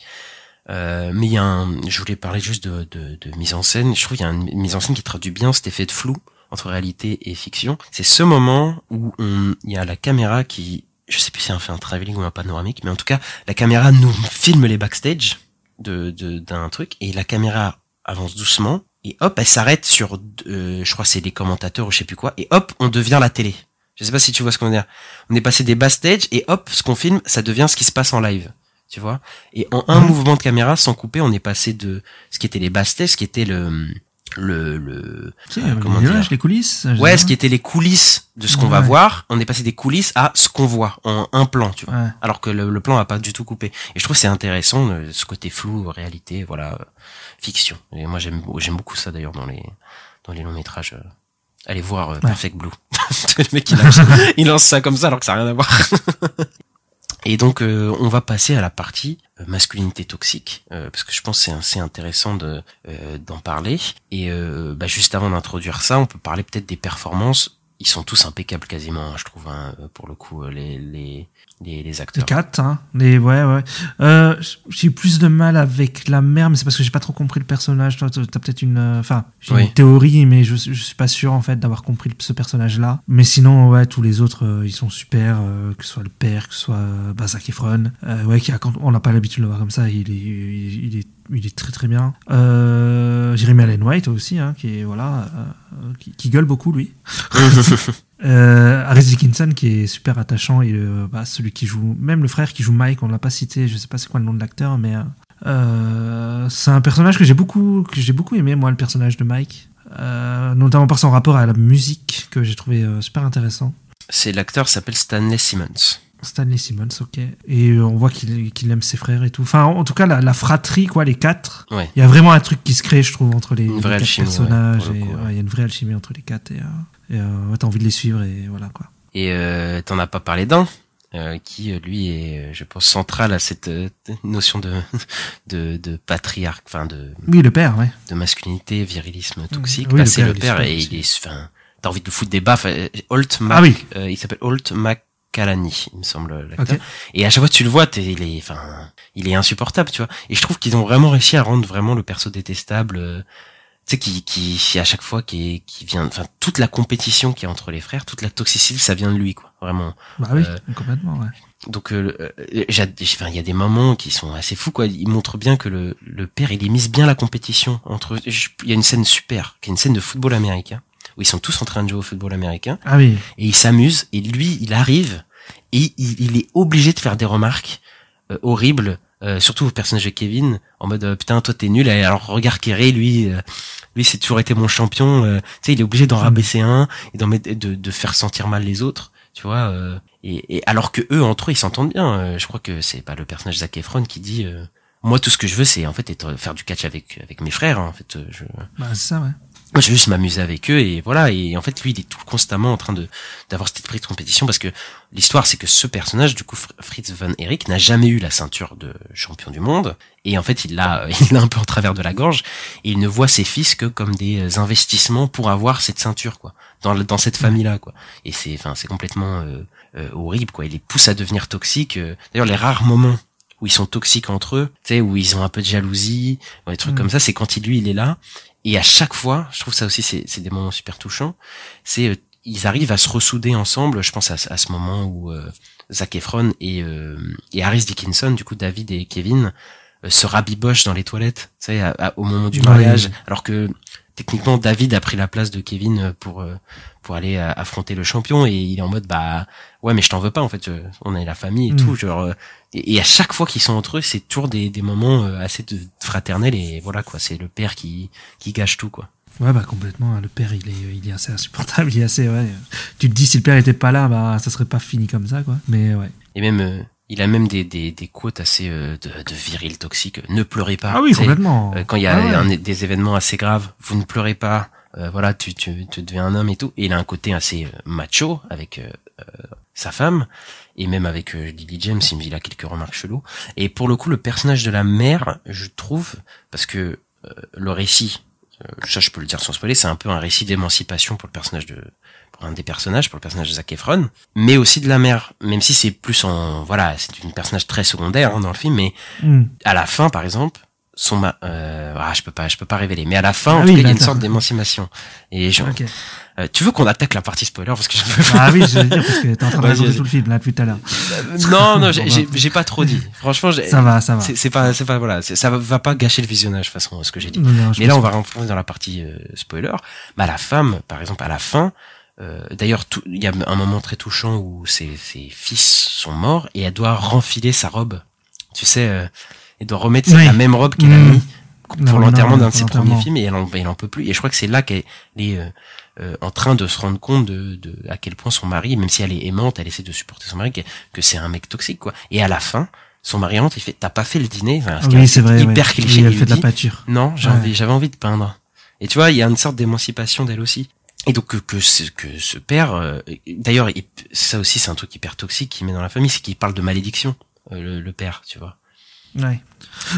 Euh, mais il y a un, je voulais parler juste de, de, de mise en scène. Je trouve qu'il y a une mise en scène qui traduit bien cet effet de flou entre réalité et fiction. C'est ce moment où on, il y a la caméra qui, je sais plus si elle fait un travelling ou un panoramique, mais en tout cas, la caméra nous filme les backstage de, de, d'un truc et la caméra avance doucement et hop, elle s'arrête sur, euh, je crois c'est les commentateurs ou je sais plus quoi et hop, on devient la télé. Je sais pas si tu vois ce qu'on veut dire. On est passé des backstage et hop, ce qu'on filme, ça devient ce qui se passe en live. Tu vois? Et en un Mhm. mouvement de caméra, sans couper, on est passé de ce qui était les backstage, ce qui était le, le, le, euh, les comment images, dire les coulisses. Ouais, ce qui était les coulisses de ce qu'on va voir, on est passé des coulisses à ce qu'on voit en un plan, tu vois. Ouais. Alors que le, le plan a pas du tout coupé. Et je trouve c'est intéressant euh, ce côté flou, réalité, voilà, fiction. Et moi j'aime j'aime beaucoup ça d'ailleurs dans les dans les longs métrages. euh. Allez voir Perfect Blue. le mec il lance, il lance ça comme ça alors que ça n'a rien à voir. Et donc euh, on va passer à la partie euh, masculinité toxique euh, parce que je pense c'est assez intéressant de d'en parler. Et bah, juste avant d'introduire ça, on peut parler peut-être des performances. Ils sont tous impeccables quasiment, hein, je trouve, hein, pour le coup, les les les, les Les acteurs. quatre, hein. Les, ouais, ouais. Euh, j'ai eu plus de mal avec la mère, mais c'est parce que j'ai pas trop compris le personnage. Toi, t'as peut-être une, euh, enfin, j'ai Oui. une théorie, mais je, je suis pas sûr en fait d'avoir compris ce personnage-là. Mais sinon, ouais, tous les autres, euh, ils sont super, euh, que ce soit le père, que ce soit Zac Efron. Euh, ouais, qui a, quand on n'a pas l'habitude de le voir comme ça, il est, il, il est, il est très très bien. Euh, Jeremy Allen White aussi, hein, qui est voilà, euh, qui, qui gueule beaucoup lui. Euh, Harris Dickinson qui est super attachant et euh, bah, celui qui joue même le frère qui joue Mike on l'a pas cité je sais pas c'est quoi le nom de l'acteur mais euh, euh, c'est un personnage que j'ai beaucoup que j'ai beaucoup aimé moi le personnage de Mike notamment par son rapport à la musique que j'ai trouvé super intéressant C'est l'acteur s'appelle Stanley Simmons. Stanley Simmons ok et on voit qu'il aime ses frères et tout enfin en, tout cas la, la fratrie quoi les quatre Ouais. il y a vraiment un truc qui se crée je trouve entre les, quatre personnages ouais. ouais, il y a une vraie alchimie entre les quatre et, et euh, ouais, t'as envie de les suivre et voilà quoi Et euh, t'en as pas parlé d'un euh, qui euh, lui est, je pense, central à cette euh, notion de de, de patriarque, enfin de, oui le père ouais de masculinité, virilisme toxique. Oui, Bah, le c'est père, le père et il est, enfin, t'as envie de le foutre des baffes. Holt Mac, Ah oui. euh, il s'appelle Holt McCallany, il me semble l'acteur. Et à chaque fois que tu le vois, il est, enfin, il est insupportable, tu vois. Et je trouve qu'ils ont vraiment réussi à rendre vraiment le perso détestable. Tu sais, qui, qui, à chaque fois, qui, qui vient, enfin, toute la compétition qu'il y a entre les frères, toute la toxicité, ça vient de lui, quoi. Vraiment. Bah oui, Euh, complètement, ouais. Donc, euh, euh, enfin, il y a des moments qui sont assez fous, quoi. Il montre bien que le, le père, il mise bien la compétition entre Il y a une scène super, qui est une scène de football américain, où ils sont tous en train de jouer au football américain, Ah oui, et ils s'amusent, et lui, il arrive, et il, il est obligé de faire des remarques euh, horribles, euh, surtout au personnage de Kevin, en mode euh, putain toi t'es nul, alors regarde Kerry, lui, euh, lui c'est toujours été mon champion, euh, tu sais il est obligé d'en rabaisser un et d'en mettre, de, de faire sentir mal les autres, tu vois, euh, et, et alors que eux entre eux ils s'entendent bien, je crois que c'est pas le personnage Zac Efron qui dit moi tout ce que je veux c'est en fait être faire du catch avec avec mes frères, hein, en fait je bah c'est ça, ouais. Moi, je veux juste m'amuser avec eux et voilà. Et en fait, lui, il est tout constamment en train de d'avoir cet esprit de compétition parce que l'histoire, c'est que ce personnage, du coup, Fr- Fritz von Erich, n'a jamais eu la ceinture de champion du monde et en fait, il l'a, il l'a un peu en travers de la gorge et il ne voit ses fils que comme des euh, investissements pour avoir cette ceinture, quoi, dans dans cette famille-là, quoi. Et c'est, enfin, c'est complètement euh, euh, horrible, quoi. Il les pousse à devenir toxiques. euh. D'ailleurs, les rares moments où ils sont toxiques entre eux, tu sais, où ils ont un peu de jalousie, ou des trucs Mm. comme ça, c'est quand il, lui, il est là. Et à chaque fois, je trouve ça aussi, c'est des moments super touchants. C'est euh, ils arrivent à se ressouder ensemble. Je pense à, ce- à ce moment où euh, Zac Efron et, euh, et Harris Dickinson, du coup David et Kevin, euh, se rabibochent dans les toilettes, tu sais, à- à- au moment du mariage, alors que techniquement David a pris la place de Kevin euh, pour euh, pour aller euh, affronter le champion et il est en mode bah ouais mais je t'en veux pas en fait, on est la famille et Mm. tout, genre et, et à chaque fois qu'ils sont entre eux, c'est toujours des, des moments assez de, fraternels et voilà quoi, c'est le père qui qui gâche tout quoi. Ouais, bah complètement. hein. Le père, il est, il est assez insupportable. Il est assez, ouais. Tu te dis, si le père était pas là, bah ça serait pas fini comme ça, quoi. Mais ouais. Et même, euh, il a même des, des, des quotes assez euh, de, de viril toxique. Ne pleurez pas. Ah oui, complètement. euh, quand il y a Ah ouais. un- des événements assez graves, vous ne pleurez pas. euh, voilà, tu, tu, tu deviens un homme et tout. Et il a un côté assez euh, macho avec euh, euh, sa femme et même avec euh, Lily James. Il a quelques remarques cheloues. Et pour le coup, le personnage de la mère, je trouve, parce que euh, le récit, euh, ça je peux le dire sans spoiler, c'est un peu un récit d'émancipation pour le personnage de un des personnages, pour le personnage de Zac Efron, mais aussi de la mère, même si c'est plus en voilà, c'est une personnage très secondaire hein, dans le film, mais Hmm. à la fin, par exemple, son ma euh, ah, je peux pas, je peux pas révéler, mais à la fin, Ah en oui, tout cas, il y a une sorte d'émancipation. Et je, Ok. euh, tu veux qu'on attaque la partie spoiler parce que je peux. Ah oui, je veux dire, parce que t'es en train de raconter tout le film, là, depuis tout à l'heure. non, non, j'ai- pas trop dit. Franchement, Ça va, ça va. c'est pas, c'est pas voilà, ça va- va pas gâcher le visionnage de toute façon ce que j'ai dit. Non, non, je Mais là, on va rentrer dans la partie euh, spoiler. Bah, la femme, par exemple, à la fin, euh, d'ailleurs, il y a un moment très touchant où ses, ses fils sont morts et elle doit renfiler sa robe. Tu sais, euh, elle doit remettre Oui. la même robe qu'elle a Mm. mis pour l'enterrement d'un de ses premiers films et elle en, elle en peut plus. Et je crois que c'est là qu'elle est euh, euh, en train de se rendre compte de, de à quel point son mari, même si elle est aimante, elle essaie de supporter son mari, que, que c'est un mec toxique, quoi. Et à la fin, son mari rentre, il fait, t'as pas fait le dîner, Enfin, ce Oui, c'est vrai. hyper ouais. cliché. Elle il fait de la pâture. non, j'ai Ouais. envie, j'avais envie de peindre. Et tu vois, il y a une sorte d'émancipation d'elle aussi. Et donc que que ce, que ce père, euh, d'ailleurs, il- ça aussi c'est un truc hyper toxique qu'il met dans la famille, c'est qu'il parle de malédiction, euh, le, le père, tu vois. Ouais.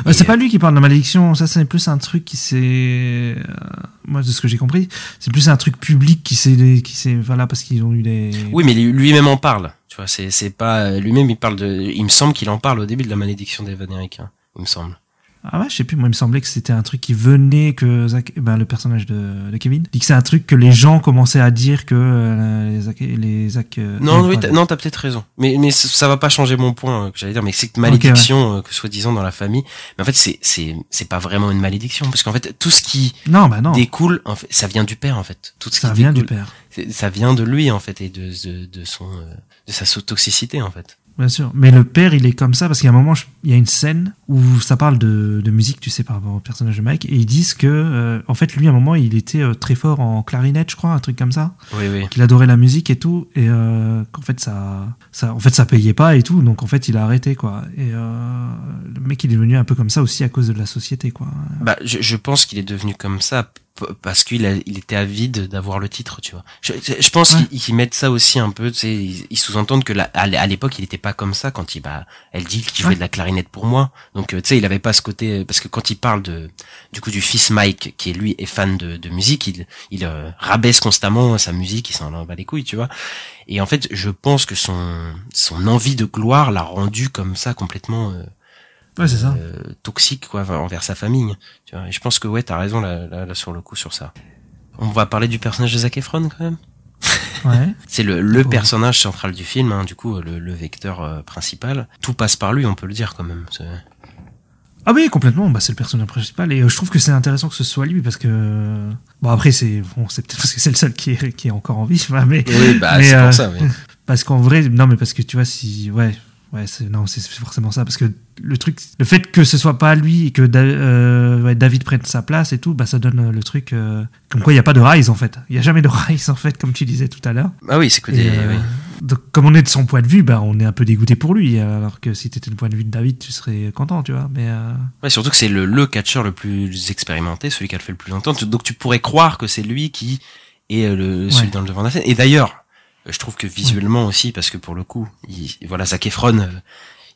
Euh, c'est pas lui qui parle de malédiction, ça c'est plus un truc qui s'est, euh, moi de ce que j'ai compris, c'est plus un truc public qui s'est, qui s'est, voilà parce qu'ils ont eu des. Oui, mais lui- lui-même en parle. Tu vois, c'est c'est pas lui-même il parle de. Il me semble qu'il en parle au début de la malédiction d'Evan Eric. hein, il me semble. Ah ouais, je sais plus, moi il me semblait que c'était un truc qui venait que Zach, ben, le personnage de, de Kevin dit que c'est un truc que les gens commençaient à dire que euh, les Zach, les Zach euh, Non, oui, non, t'as peut-être raison. Mais mais ça- ça va pas changer mon point euh, que j'allais dire. Mais c'est que malédiction, euh, que soi-disant dans la famille. Mais en fait, c'est c'est c'est pas vraiment une malédiction parce qu'en fait tout ce qui Non, bah non, découle, en fait, ça vient du père en fait. Tout ce ça qui vient du père, ça vient de lui en fait et de de, de son euh, de sa toxicité en fait. Bien sûr. Mais le père, il est comme ça parce qu'il y a un moment, il y a une scène où ça parle de, de musique, tu sais, par rapport au personnage de Mike, et ils disent que, euh, en fait, lui, à un moment, il était euh, très fort en clarinette, je crois, un truc comme ça. Oui, oui. qu'il adorait la musique et tout et euh, qu'en fait ça ça en fait ça payait pas et tout donc en fait il a arrêté quoi et euh, le mec il est devenu un peu comme ça aussi à cause de la société quoi Bah, je, je pense qu'il est devenu comme ça parce qu'il a, il était avide d'avoir le titre, tu vois. Je, je- pense Ouais. qu'ils mettent ça aussi un peu, tu sais, ils, ils sous-entendent que la- à l'é- à l'époque, il était pas comme ça quand il, bah, elle dit qu'il jouait Ouais. de la clarinette pour moi. Donc, euh, tu sais, il avait pas ce côté, parce que quand il parle de, du coup, du fils Mike, qui est lui est fan de, de musique, il, il euh, rabaisse constamment sa musique, il s'en bat les couilles, tu vois. Et en fait, je pense que son, son envie de gloire l'a rendu comme ça complètement, euh, ouais c'est ça. Euh, toxique quoi envers sa famille. Tu vois et je pense que ouais t'as raison là, là, là, sur le coup sur ça. On va parler du personnage de Zac Efron quand même. Ouais. C'est le, le Oh. personnage central du film hein, du coup le, le vecteur euh, principal. Tout passe par lui on peut le dire quand même. Ah oui complètement. Bah c'est le personnage principal. Et euh, je trouve que c'est intéressant que ce soit lui parce que bon après c'est bon c'est peut-être parce que c'est le seul qui est qui est encore en vie enfin, mais oui bah Mais, c'est euh, pour ça oui. Parce qu'en vrai, non, mais parce que tu vois, si. Ouais, ouais, non, c'est forcément ça. Parce que le truc, le fait que ce soit pas lui et que Da- euh, ouais, David prenne sa place et tout, bah, ça donne euh, le truc. euh, comme quoi, il n'y a pas de rise en fait. Il n'y a jamais de rise en fait, comme tu disais tout à l'heure. ah oui c'est que des euh, oui. donc, comme on est de son point de vue, bah, on est un peu dégoûté pour lui. Alors que si tu étais du point de vue de David, tu serais content, tu vois. Mais. Ouais, surtout que c'est le, le catcheur le plus expérimenté celui qui a le fait le plus longtemps donc tu pourrais croire que c'est lui qui est le celui Ouais. dans le devant de la scène et d'ailleurs je trouve que visuellement aussi parce que pour le coup il, voilà Zac Efron euh,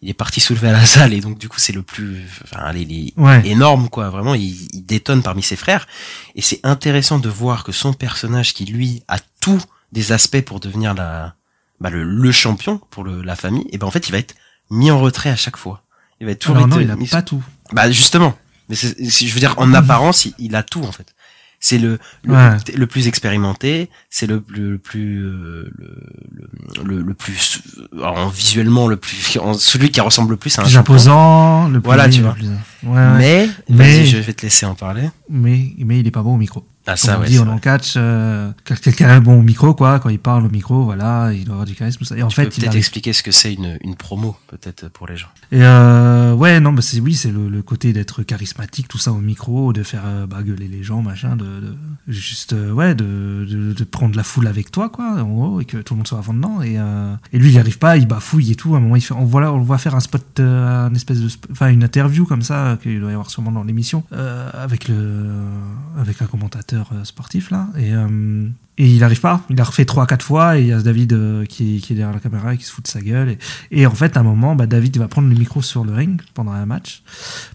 il est parti soulever à la salle et donc du coup c'est le plus enfin il est Ouais. énorme quoi. Vraiment il, il détonne parmi ses frères. Et c'est intéressant de voir que son personnage qui lui a tous des aspects pour devenir la bah, le, le champion pour le, la famille et ben en fait il va être mis en retrait à chaque fois. Il va être toujours alors non, il a mis- pas tout. bah justement. Mais je veux dire en apparence il, il a tout en fait C'est le le, Ouais. le plus expérimenté, c'est le, le, le plus euh, le, le, le plus alors, visuellement le plus celui qui ressemble le plus à un plus imposant, le plus. Voilà, tu le vois. plus- Ouais. Mais, Mais- vas-y, je vais te laisser en parler. mais, mais il est pas bon au micro. Ah Comme on ouais. dit c'est on vrai. en catch, euh, quel- quelqu'un est bon au micro, quoi. Quand il parle au micro, voilà, il doit avoir du charisme. tout ça. Et en Tu fait, peut-être arrive- expliquer ce que c'est une, une promo, peut-être pour les gens. Et euh, ouais, non, bah c'est oui, c'est le, le côté d'être charismatique, tout ça au micro, de faire euh, bah, gueuler les gens, machin, de, de- juste ouais, de, de, de prendre la foule avec toi, quoi, en gros, et que tout le monde soit fond dedans. Et, euh, et lui, il n'y arrive pas, il bafouille et tout. À un moment, il fait, on voit là, on le voit faire un spot, un espèce de, enfin une interview comme ça qu'il doit y avoir sûrement dans l'émission avec le, avec un commentateur euh, sportif là. Et euh, et il n'arrive pas, il a refait 3-4 fois et il y a David euh, qui, est derrière la caméra et qui se fout de sa gueule. Et, en fait, à un moment, bah, David va prendre le micro sur le ring pendant un match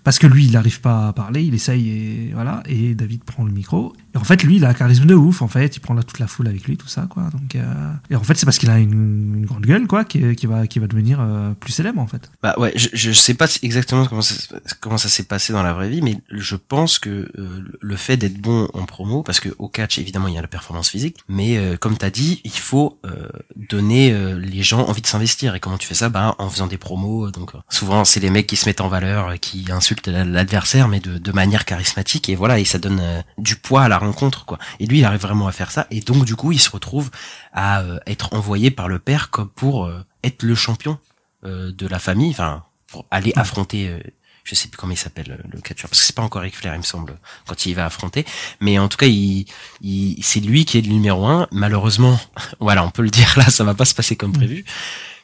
parce que lui, il n'arrive pas à parler, il essaye et voilà. Et David prend le micro. Et en fait, lui, il a un charisme de ouf. En fait, il prend là toute la foule avec lui, tout ça, quoi. Donc, euh, et en fait, c'est parce qu'il a une, une grande gueule, quoi, qui, qui va qui va devenir euh, plus célèbre, en fait. Bah ouais, je, je sais pas exactement comment ça, comment ça s'est passé dans la vraie vie, mais je pense que euh, le fait d'être bon en promo, parce que au catch évidemment il y a la performance physique, mais euh, comme t'as dit, il faut euh, donner euh, les gens envie de s'investir. Et comment tu fais ça? Bah en faisant des promos. Donc souvent c'est les mecs qui se mettent en valeur, qui insultent la- l'adversaire, mais de, de manière charismatique. Et voilà, et ça donne du poids à la rencontre quoi. Et lui il arrive vraiment à faire ça. Et donc du coup il se retrouve à euh, être envoyé par le père comme pour euh, être le champion euh, de la famille, enfin pour aller affronter, euh, je sais plus comment il s'appelle euh, le catcheur, parce que c'est pas encore Ric Flair il me semble quand il va affronter, mais en tout cas il, il c'est lui qui est le numéro un. Malheureusement, voilà on peut le dire là, ça va pas se passer comme prévu.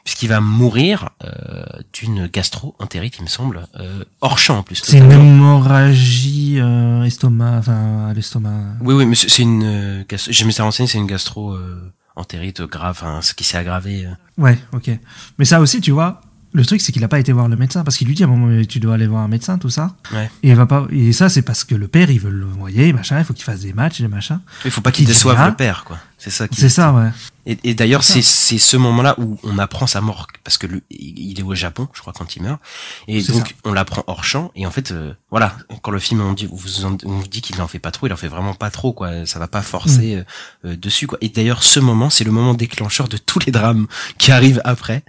Puisqu'il va mourir euh, d'une gastro-entérite, il me semble, euh, hors champ en plus. C'est une hémorragie euh, estomac, enfin à l'estomac. Oui, oui, mais c'est une. Euh, gastro- je me suis renseigné, c'est une gastro euh, entérite grave, ce qui s'est aggravé. euh. Ouais, ok. Mais ça aussi, tu vois, le truc, c'est qu'il a pas été voir le médecin parce qu'il lui dit à un moment, tu dois aller voir un médecin, tout ça. Ouais. Et, il va pas, et ça, c'est parce que le père, il veut le envoyer, machin, il faut qu'il fasse des matchs, des machins. Il faut pas qu'il déçoive rien. le père, quoi. C'est ça. qui- C'est ça, ouais. Et, et d'ailleurs, C'est ce moment-là où on apprend sa mort parce que le, il est au Japon, je crois, quand il meurt. Et donc ça. on l'apprend hors champ. Et en fait, euh, voilà, quand le film on dit, vous en- on dit qu'il en fait pas trop, il en fait vraiment pas trop, quoi. Ça va pas forcer Mm. euh, euh, dessus, quoi. Et d'ailleurs, ce moment, c'est le moment déclencheur de tous les drames qui arrivent après,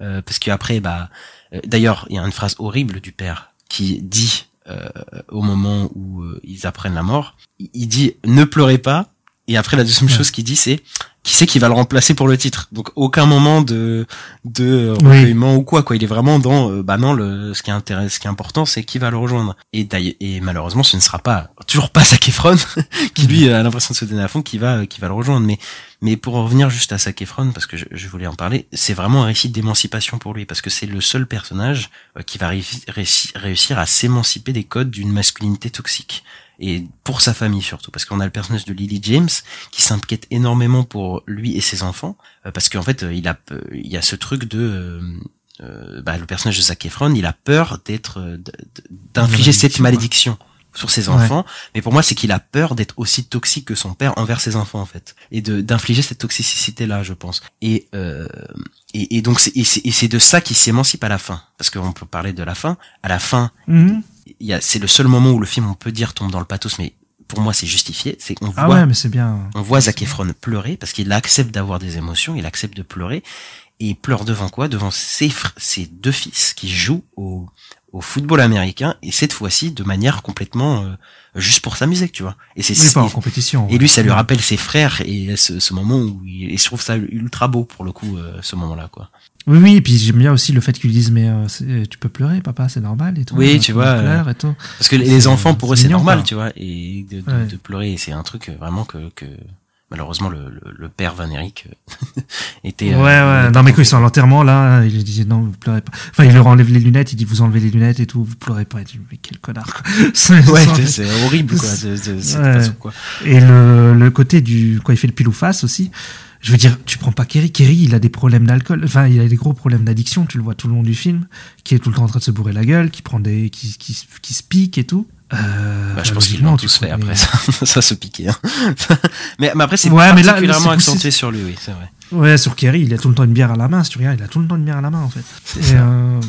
euh, parce qu'après, bah, euh, d'ailleurs, il y a une phrase horrible du père qui dit euh, au moment où euh, ils apprennent la mort, il- il dit ne pleurez pas. Et après, la deuxième Ouais. chose qu'il dit, c'est qui c'est qui va le remplacer pour le titre. Donc aucun moment de de Oui. ou quoi quoi. Il est vraiment dans euh, bah non le ce qui est intéressant, ce qui est important, c'est qui va le rejoindre. Et d'ailleurs et malheureusement, ce ne sera pas toujours pas Zac Efron qui lui a l'impression de se donner à fond qui va qui va le rejoindre. Mais mais pour en revenir juste à Zac Efron parce que je, je voulais en parler, c'est vraiment un récit d'émancipation pour lui parce que c'est le seul personnage euh, qui va réussi- réussi- réussir à s'émanciper des codes d'une masculinité toxique et pour sa famille surtout parce qu'on a le personnage de Lily James qui s'inquiète énormément pour lui et ses enfants euh, parce qu'en fait euh, il a euh, il y a ce truc de euh, bah, le personnage de Zac Efron il a peur d'être d'infliger cette Malédiction, sur ses enfants. Mais pour moi c'est qu'il a peur d'être aussi toxique que son père envers ses enfants en fait et de d'infliger cette toxicité là je pense. Et euh, et, et donc c'est et c'est de ça qu'il s'émancipe à la fin parce qu'on peut parler de la fin. À la fin Mhm. a c'est le seul moment où le film on peut dire tombe dans le pathos mais pour moi c'est justifié. C'est qu'on Ah voit ouais, mais c'est bien. on voit Zac Efron pleurer parce qu'il accepte d'avoir des émotions, il accepte de pleurer et il pleure devant quoi? Devant ses, ses deux fils qui jouent au, au football américain et cette fois-ci de manière complètement euh, juste pour s'amuser, tu vois. Et c'est Oui, pas en et- compétition. et lui, ça lui rappelle ses frères et ce, ce moment où il, et je trouve ça ultra beau pour le coup, euh, ce moment-là, quoi. Oui, oui, et puis j'aime bien aussi le fait qu'ils disent, mais euh, tu peux pleurer, papa, c'est normal et tout. Oui, Euh, tu vois, pleure et tout. Parce que les- enfants, pour eux, c'est normal, tu vois, et de, de, Ouais. de pleurer, c'est un truc euh, vraiment que, que malheureusement le, le, le père Van Eric euh, était. Ouais, euh, ouais. Non, mais quand ils sont à l'enterrement, là, il disait non, vous pleurez pas. Enfin, il leur enlève les lunettes, il dit vous enlevez les lunettes et tout, vous pleurez pas. Il dit, mais quel connard, quoi. C'est- Ouais, horrible, quoi, de, de cette Ouais. façon, quoi. Et le, le côté du, quand il fait le pile ou face aussi, je veux dire, tu prends pas Kerry. Kerry, il a des problèmes d'alcool. Enfin, il a des gros problèmes d'addiction. Tu le vois tout le long du film, qui est tout le temps en train de se bourrer la gueule, qui prend des, qui, qui, qui se pique et tout. Euh, Bah, je pense qu'ils l'ont tous fait après ça, ça se piquer. Hein. mais, mais après, c'est Ouais, là, particulièrement poussé- accentué sur lui, oui, c'est vrai. Ouais, sur Kerry, il a tout le temps une bière à la main. Si tu regardes, il a tout le temps une bière à la main, en fait. C'est Et, ça. euh,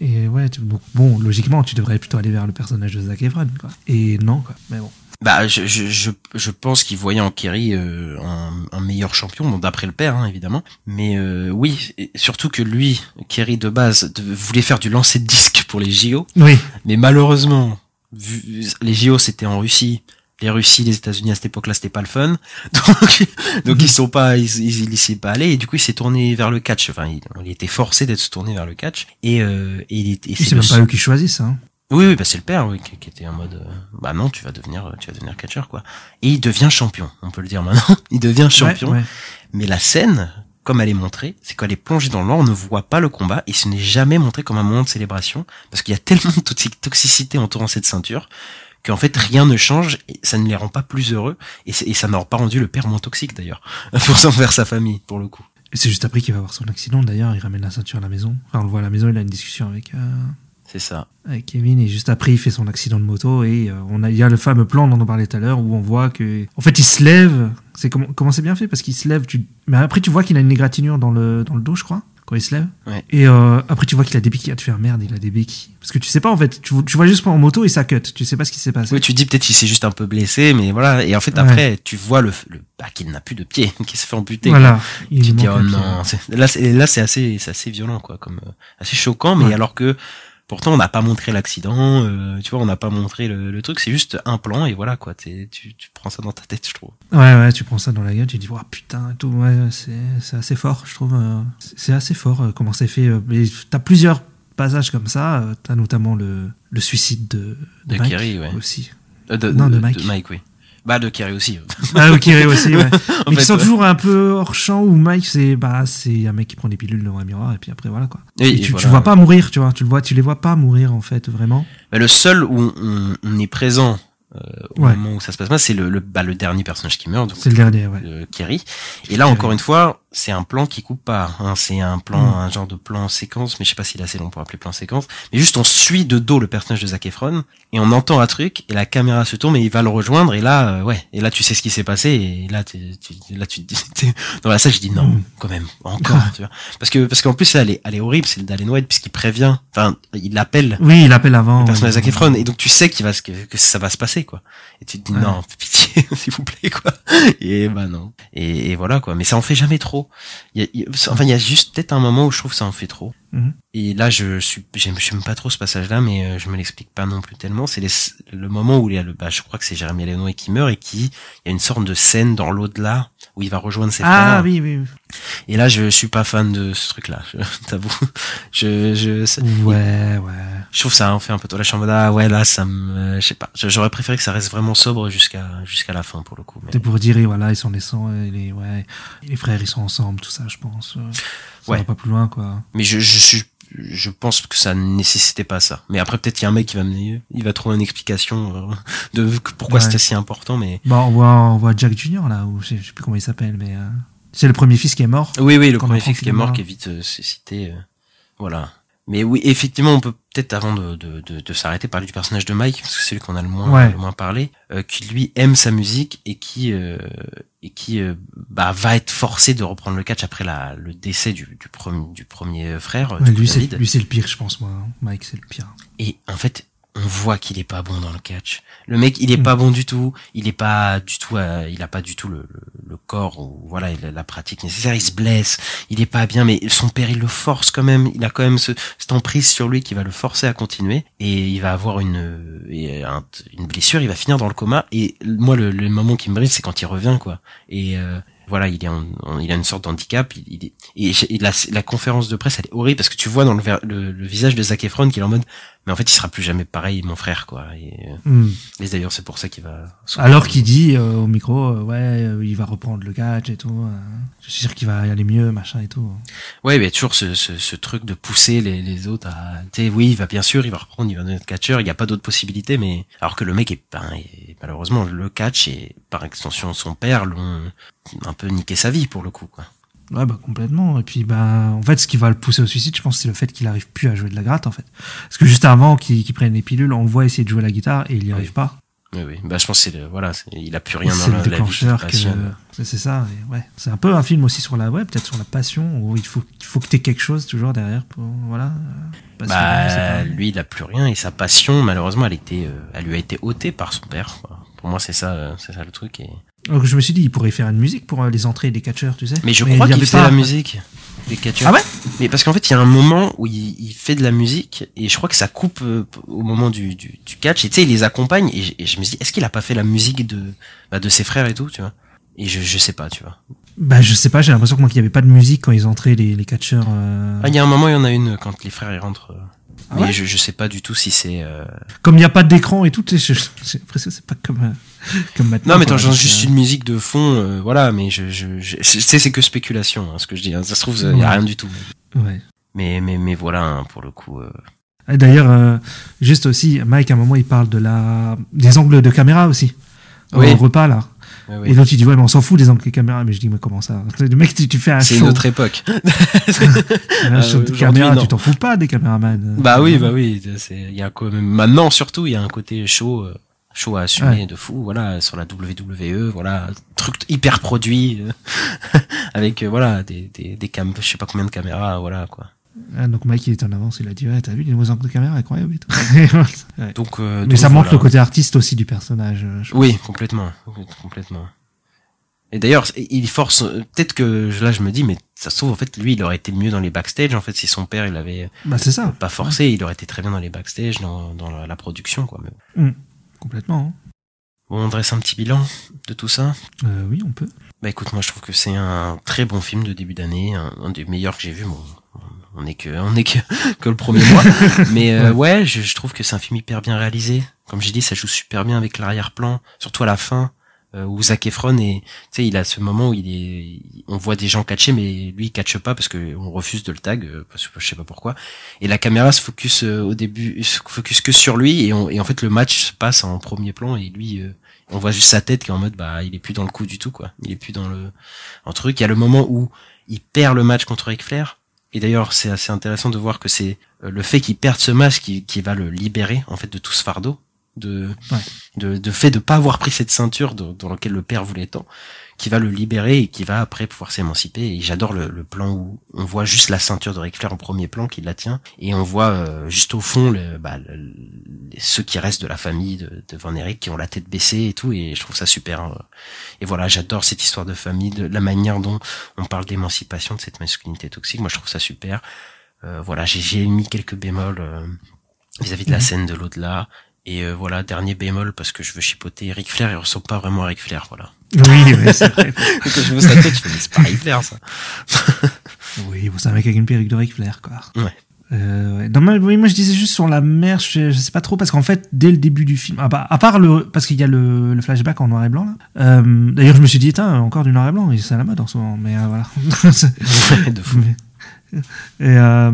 et ouais, tu- donc, bon, logiquement, tu devrais plutôt aller vers le personnage de Zac Efron, quoi. Et non, quoi. Mais bon. Bah, je, je, je, je pense qu'il voyait en Kerry euh, un, un meilleur champion, bon, d'après le père, hein, évidemment. Mais euh, oui, et surtout que lui, Kerry de base, de- voulait faire du lancer de disque pour les JO. Oui. Mais malheureusement, vu, les JO c'était en Russie. Les Russies, les États-Unis à cette époque-là, c'était pas le fun. Donc, donc ils sont pas, ils, ils, ils pas allés. Et du coup, il s'est tourné vers le catch. Enfin, il, il était forcé d'être se tourner vers le catch. Et, euh, et il était. c'est pas eux qui choisissent, hein. oui, oui, bah c'est le père, oui, qui, qui était en mode, euh, bah non, tu vas devenir, tu vas devenir catcheur, quoi. Et il devient champion, on peut le dire maintenant. il devient champion. Ouais, ouais. Mais la scène, comme elle est montrée, c'est qu'elle est plongée dans le noir, on ne voit pas le combat, et ce n'est jamais montré comme un moment de célébration, parce qu'il y a tellement de toxi- toxicité entourant cette ceinture, qu'en fait rien ne change, et ça ne les rend pas plus heureux, et, ça n'aura pas rendu le père moins toxique d'ailleurs, pour envers sa famille, pour le coup. C'est juste après qu'il va avoir son accident, d'ailleurs, il ramène la ceinture à la maison. Enfin, on le voit à la maison, il a une discussion avec, euh, C'est ça. avec Kevin, et juste après, il fait son accident de moto, et euh, on a, il y a le fameux plan dont on parlait tout à l'heure, où on voit que, en fait, il se lève, c'est comment, comment c'est bien fait, parce qu'il se lève, tu, mais après, tu vois qu'il a une égratignure dans le, dans le dos, je crois, quand il se lève. Ouais. Et euh, après, tu vois qu'il a des béquilles, Ah, tu fais, merde, il a des béquilles. Parce que tu sais pas, en fait, tu, tu vois juste en moto et ça cut, tu sais pas ce qui s'est passé. Oui, tu dis peut-être qu'il s'est juste un peu blessé, mais voilà, et en fait Ouais. après, tu vois le, le bah, qu'il n'a plus de pied, qu'il se fait amputer. voilà. Tu te dis oh non, là c'est assez assez violent quoi, comme euh, assez choquant, mais Ouais. alors que pourtant on n'a pas montré l'accident, euh, tu vois, on n'a pas montré le, le truc, c'est juste un plan et voilà quoi, tu tu prends ça dans ta tête, je trouve. Ouais, ouais, tu prends ça dans la gueule, tu dis, oh putain, et tout, ouais, c'est, c'est assez fort, je trouve. euh, c'est- assez fort euh, comment c'est fait. t'as plusieurs passages comme ça, t'as notamment le, le suicide de, De Mike Kerry, ouais. aussi. Euh, de, Non, de Mike. oui. Bah de Kerry aussi. Ah, ok, aussi, ouais. Mais qui sont ouais. toujours un peu hors champ où Mike, c'est, bah, c'est un mec qui prend des pilules devant un miroir, et puis après, voilà, quoi. Et et tu, tu voilà. vois pas mourir, tu vois, tu le vois, tu les vois pas mourir, en fait, vraiment. Bah, le seul où on, on est présent au Ouais. moment où ça se passe pas, c'est le, le bah, le dernier personnage qui meurt, donc C'est le dernier, ouais. euh, Kerry. Et là, encore une fois, c'est un plan qui coupe pas. Hein. C'est un plan, Mm. un genre de plan séquence, mais je sais pas s'il est assez long pour appeler plan séquence. Mais juste, on suit de dos le personnage de Zac Efron et on entend un truc et la caméra se tourne et il va le rejoindre et là, euh, ouais, et là tu sais ce qui s'est passé et là, tu, là tu te dis, dans la salle, je dis non, Mm. quand même, encore, tu vois. Parce que parce qu'en plus, elle est, elle est horrible, c'est le Dalen White puisqu'il prévient, enfin, il l'appelle Oui, il appelle avant. le personnage de. Zac Efron et donc tu sais qu'il va que, que ça va se passer quoi. Et tu te dis Ouais. non pitié s'il vous plaît quoi. Et bah non. Et, et voilà quoi. Mais ça en fait jamais trop. Y a, y enfin il y a juste peut-être un moment où je trouve que ça en fait trop Mhm. et là je suis j'aime j'aime pas trop ce passage là mais euh, je me l'explique pas non plus tellement c'est les- le moment où il y a le bah je crois que c'est Jérémy Lénoy qui meurt et qui il y a une sorte de scène dans l'au-delà où il va rejoindre ses Ah, frères oui, oui. oui. et là je suis pas fan de ce truc là je t'avoue je je Ouais, ouais. je trouve ça en fait un peu tôt. Là, je suis en mode, ah ouais, là, ça me, je sais pas. J'aurais préféré que ça reste vraiment sobre jusqu'à, jusqu'à la fin, pour le coup. Mais... C'est pour dire, voilà, ils sont et les, ouais, les frères, ils sont ensemble, tout ça, je pense. Ça Ouais. va pas plus loin, quoi. Mais je, je suis, je pense que ça ne nécessitait pas ça. Mais après, peut-être qu'il y a un mec qui va me il va trouver une explication euh, de pourquoi Ouais. c'était si important, mais. Bon, on voit, on voit Jack Jr. là, ou je sais, plus comment il s'appelle, mais euh, c'est le premier fils qui est mort. Oui, oui, le premier fils qui est mort, qui est vite euh, cité, euh, voilà. Mais oui, effectivement, on peut peut-être avant de, de, de, de s'arrêter parler du personnage de Mike, parce que c'est lui qu'on a le moins, Ouais. le moins parlé, euh, qui lui aime sa musique et qui euh, et qui euh, bah, va être forcé de reprendre le catch après la, le décès du, du, premier, du premier frère, Ouais, lui, c'est, lui, c'est le pire, je pense, moi. hein. Mike, c'est le pire. Et en fait, on voit qu'il est pas bon dans le catch. Le mec, il est pas bon du tout. Il est pas du tout, euh, il a pas du tout le, le, le corps ou voilà il a la pratique nécessaire. Il se blesse. Il est pas bien, mais son père il le force quand même. Il a quand même ce, cette emprise sur lui qui va le forcer à continuer. Et il va avoir une euh, une blessure. Il va finir dans le coma. Et moi, le, le moment qui me brise, c'est quand il revient quoi. Et euh, voilà, il est en- en- il a une sorte d'handicap. Il, il est, et, la, la conférence de presse, elle est horrible parce que tu vois dans le, le, le visage de Zac Efron qu'il est en mode, mais en fait, il sera plus jamais pareil, mon frère, quoi. Et, euh, Hmm. et d'ailleurs, c'est pour ça qu'il va. Alors qu'il dit euh, au micro, euh, ouais, euh, il va reprendre le catch et tout. je suis sûr qu'il va y aller mieux, machin et tout. Ouais, mais toujours ce, ce, ce truc de pousser les, les autres à, tu oui, il va bien sûr, il va reprendre, il va devenir catcheur, il n'y a pas d'autre possibilité, mais alors que le mec est, ben, est- malheureusement, le catch et par extension son père l'ont un peu niqué sa vie pour le coup, quoi. Ouais, bah complètement. Et puis, bah, en fait, ce qui va le pousser au suicide, je pense, c'est le fait qu'il arrive plus à jouer de la gratte, en fait. Parce que juste avant qu'il qu'il prenne les pilules, on le voit essayer de jouer la guitare et il y arrive pas. Oui, oui. Bah, je pense que c'est le, voilà, il a plus rien dans le déclencheur c'est ça. et ouais, c'est un peu un film aussi sur la ouais, peut-être sur la passion où il faut il faut que t'aies quelque chose toujours derrière pour voilà. euh, passion, Bah, lui, il a plus rien et sa passion, malheureusement, elle était, euh, elle lui a été ôtée par son père. Pour moi, c'est ça, euh, c'est ça le truc. Et... Donc je me suis dit, il pourrait faire une musique pour euh, les entrées des catcheurs, tu sais. Mais je crois qu'il fait pas- la musique des catcheurs. Ah ouais? Mais parce qu'en fait, il y a un moment où il, il fait de la musique et je crois que ça coupe euh, au moment du, du, du catch. Et tu sais, il les accompagne et je, et je me dis, est-ce qu'il a pas fait la musique de bah, de ses frères et tout, tu vois? Et je je sais pas, tu vois. Bah je sais pas, j'ai l'impression que moi qu'il y avait pas de musique quand ils entraient les, les catcheurs. euh, Ah, il y a un moment, il y en a une quand les frères ils rentrent. euh, Ah mais ouais je je sais pas du tout si c'est. euh, Comme il n'y a pas d'écran et tout, j'ai l'impression que c'est pas comme euh, comme maintenant. Non, mais Donc, juste une musique de fond, voilà. Mais je je je, je sais c'est que spéculation, hein, ce que je dis. hein. Ça se trouve, il y a rien du tout. Ouais. Mais mais mais voilà, hein, pour le coup. D'ailleurs, juste aussi, Mike, à un moment, il parle de la des angles de caméra aussi. Oui. Au repas, là. Et l'autre, il dit, ouais, mais on s'en fout des angles de caméra. Mais je dis, mais comment ça Le mec, tu, tu fais un C'est show, une autre époque. un Euh, show de caméra, tu t'en fous pas des caméramans. Bah oui, bah oui, c'est il y a quand même maintenant surtout il y a un côté chaud euh, chaud à assumer de fou, voilà, sur la WWE, voilà, truc hyper produit euh, avec euh, voilà des des des cam je sais pas combien de caméras, voilà quoi. Ah, donc Mike, il est en avance, il a dit, ouais, t'as vu les nouveaux angles de caméra, incroyable et tout. Ouais. Donc euh, Mais donc ça montre voilà. le côté artiste aussi du personnage. euh, je Oui, complètement, complètement. Et d'ailleurs, il force peut-être que là je me dis mais ça se trouve en fait lui il aurait été mieux dans les backstage en fait si son père il avait Bah, c'est ça. pas forcé, il aurait été très bien dans les backstage dans dans la, la production quoi. Mais Complètement. hein. bon, on dresse un petit bilan de tout ça? Euh, oui, on peut. Bah écoute, moi je trouve que c'est un très bon film de début d'année, un, un des meilleurs que j'ai vu. Bon, on est que on est que, que le premier mois, mais euh, ouais, je, je trouve que c'est un film hyper bien réalisé. Comme j'ai dit, ça joue super bien avec l'arrière-plan, surtout à la fin euh, où Zac Efron est, tu sais, il a ce moment où il est, on voit des gens catcher, mais lui il catche pas parce que on refuse de le tag, euh, parce que je sais pas pourquoi. Et la caméra se focus euh, au début, se focus que sur lui et, on- et en fait le match se passe en premier plan et lui. euh, on voit juste sa tête qui est en mode bah il est plus dans le coup du tout quoi il est plus dans le un truc il y a le moment où il perd le match contre Ric Flair et d'ailleurs c'est assez intéressant de voir que c'est euh, le fait qu'il perde ce match qui, qui va le libérer en fait de tout ce fardeau de Ouais. de, de fait de pas avoir pris cette ceinture dans laquelle le père voulait tant qui va le libérer et qui va après pouvoir s'émanciper. Et j'adore le, le plan où on voit juste la ceinture de Ric Flair en premier plan qui la tient. Et on voit euh, juste au fond le, bah, le- ceux qui restent de la famille de, de Van Eric qui ont la tête baissée et tout. Et je trouve ça super hein. et voilà j'adore cette histoire de famille de la manière dont on parle d'émancipation de cette masculinité toxique. Moi je trouve ça super. Euh, voilà j'ai mis quelques bémols euh, vis-à-vis de la Mhm. scène de l'au-delà et euh, voilà dernier bémol parce que je veux chipoter Ric Flair il ressemble pas vraiment à Ric Flair voilà Oui, oui, c'est vrai. quand je vois sa tête je me dis c'est pas Ric Flair ça Oui, bon, c'est un mec avec une perruque de Ric Flair, quoi. Ouais. Euh, ouais. Non, mais, oui, moi je disais juste sur la mer, je, je sais pas trop, parce qu'en fait, dès le début du film, à part, à part le. Parce qu'il y a le, le flashback en noir et blanc, là. Euh, D'ailleurs, je me suis dit, tiens, encore du noir et blanc, c'est à la mode en ce moment, mais euh, voilà. de fou Mais- Et euh,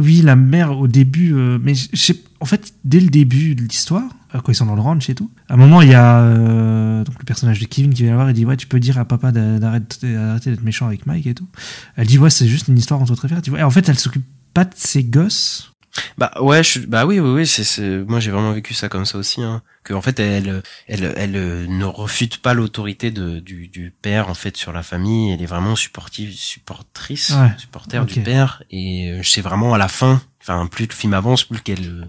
oui, la mère au début, euh, mais en fait, dès le début de l'histoire, euh, quand ils sont dans le ranch et tout, à un moment, il y a euh, donc le personnage de Kevin qui vient la voir et dit Ouais, tu peux dire à papa d'a- d'arrêter d'être méchant avec Mike et tout. Elle dit Ouais, c'est juste une histoire entre frères. Et en fait, elle s'occupe pas de ses gosses. Bah ouais, je, bah oui, oui, oui, c'est, moi j'ai vraiment vécu ça comme ça aussi, hein. Que en fait elle, elle, elle, euh, ne refute pas l'autorité de, du, du père en fait sur la famille. Elle est vraiment supportive, supportrice, Ouais, supporter du père. Et euh, c'est vraiment à la fin, enfin plus le film avance, plus qu'elle euh,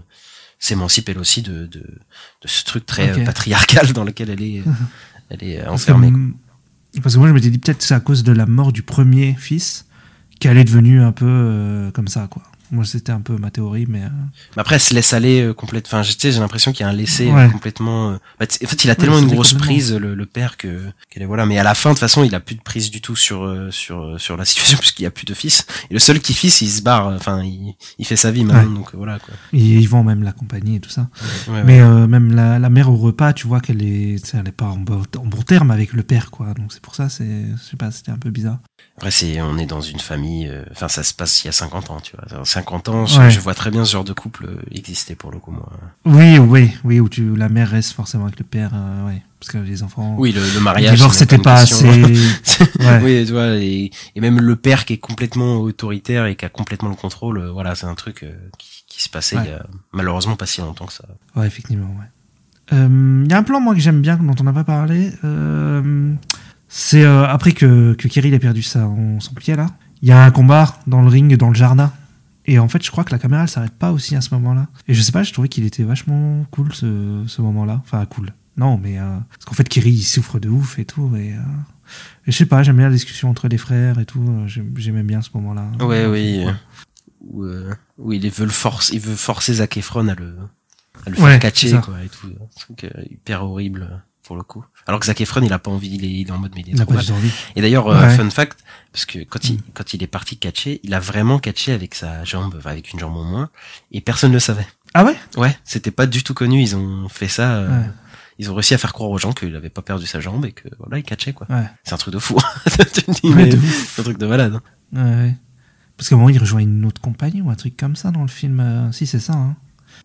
s'émancipe elle aussi de, de, de ce truc très patriarcal dans lequel elle est, euh, elle est enfermée. parce que moi, je m'étais dit peut-être que c'est à cause de la mort du premier fils qu'elle est devenue un peu euh, comme ça, quoi. Moi, c'était un peu ma théorie, mais. euh, Mais après, elle se laisse aller euh, complète. Enfin, j'ai l'impression qu'il y a un laissé euh, Ouais. complètement. euh, bah, en fait, il a tellement Ouais, une grosse complètement. prise le, le père que qu'elle est voilà. Mais à la fin, de toute façon, il a plus de prise du tout sur sur sur la situation puisqu'il y a plus de fils. Et le seul qui fils, il se barre. Enfin, il, il fait sa vie maintenant. Ouais. Donc voilà quoi. et ils vont même la compagnie et tout ça. Mais euh, même la, la mère au repas, tu vois qu'elle est, elle est pas en bon, en bon terme avec le père, quoi. Donc c'est pour ça, c'est, je sais pas, c'était un peu bizarre. Après, c'est on est dans une famille. Enfin, ça se passe il y a 50 ans, tu vois. 50 ans, je, Ouais. je vois très bien ce genre de couple euh, exister pour le coup, moi. Oui, oui, oui, où tu, la mère reste forcément avec le père, euh, ouais, parce que les enfants. Oui, le, le le mariage. divorce, c'est c'était pas assez. Ouais. oui, tu vois, et, et même le père qui est complètement autoritaire et qui a complètement le contrôle, euh, voilà, c'est un truc euh, qui, qui se passait Ouais. il y a malheureusement pas si longtemps que ça. Ouais, effectivement, ouais. Il y a un plan, moi, que j'aime bien, dont on n'a pas parlé. c'est après que, que Kirill a perdu sa, son pied, là. Il y a un combat dans le ring, dans le jardin. Et en fait, je crois que la caméra, elle s'arrête pas aussi à ce moment-là. Et je sais pas, je trouvais qu'il était vachement cool, ce, ce moment-là. Enfin, cool. non, mais euh, parce qu'en fait, Kiri il souffre de ouf et tout. Et, euh, et je sais pas, j'aime bien la discussion entre les frères et tout. euh, j'aime- J'aimais bien ce moment-là. Ouais, oui. Ouais. euh, Où, euh, où il veut le force, il veut forcer Zac Efron à le, à le Ouais, faire catcher, quoi, et tout. Un truc euh, hyper horrible pour le coup. Alors que Zac Efron, il a pas envie, il est, il est en mode mais il est Il trop pas envie. Et d'ailleurs, euh, fun fact, parce que quand il, quand il est parti catcher, il a vraiment catché avec sa jambe, enfin, avec une jambe en moins, et personne ne le savait. Ah ouais? Ouais, c'était pas du tout connu. Ils ont fait ça. euh, Ouais. Ils ont réussi à faire croire aux gens qu'il avait pas perdu sa jambe et que voilà, il catchait quoi. Ouais. C'est un truc de fou. De c'est un truc de malade. hein. Ouais, ouais. Parce qu'à un moment, il rejoint une autre compagnie ou un truc comme ça dans le film. euh, Si, c'est ça. Hein.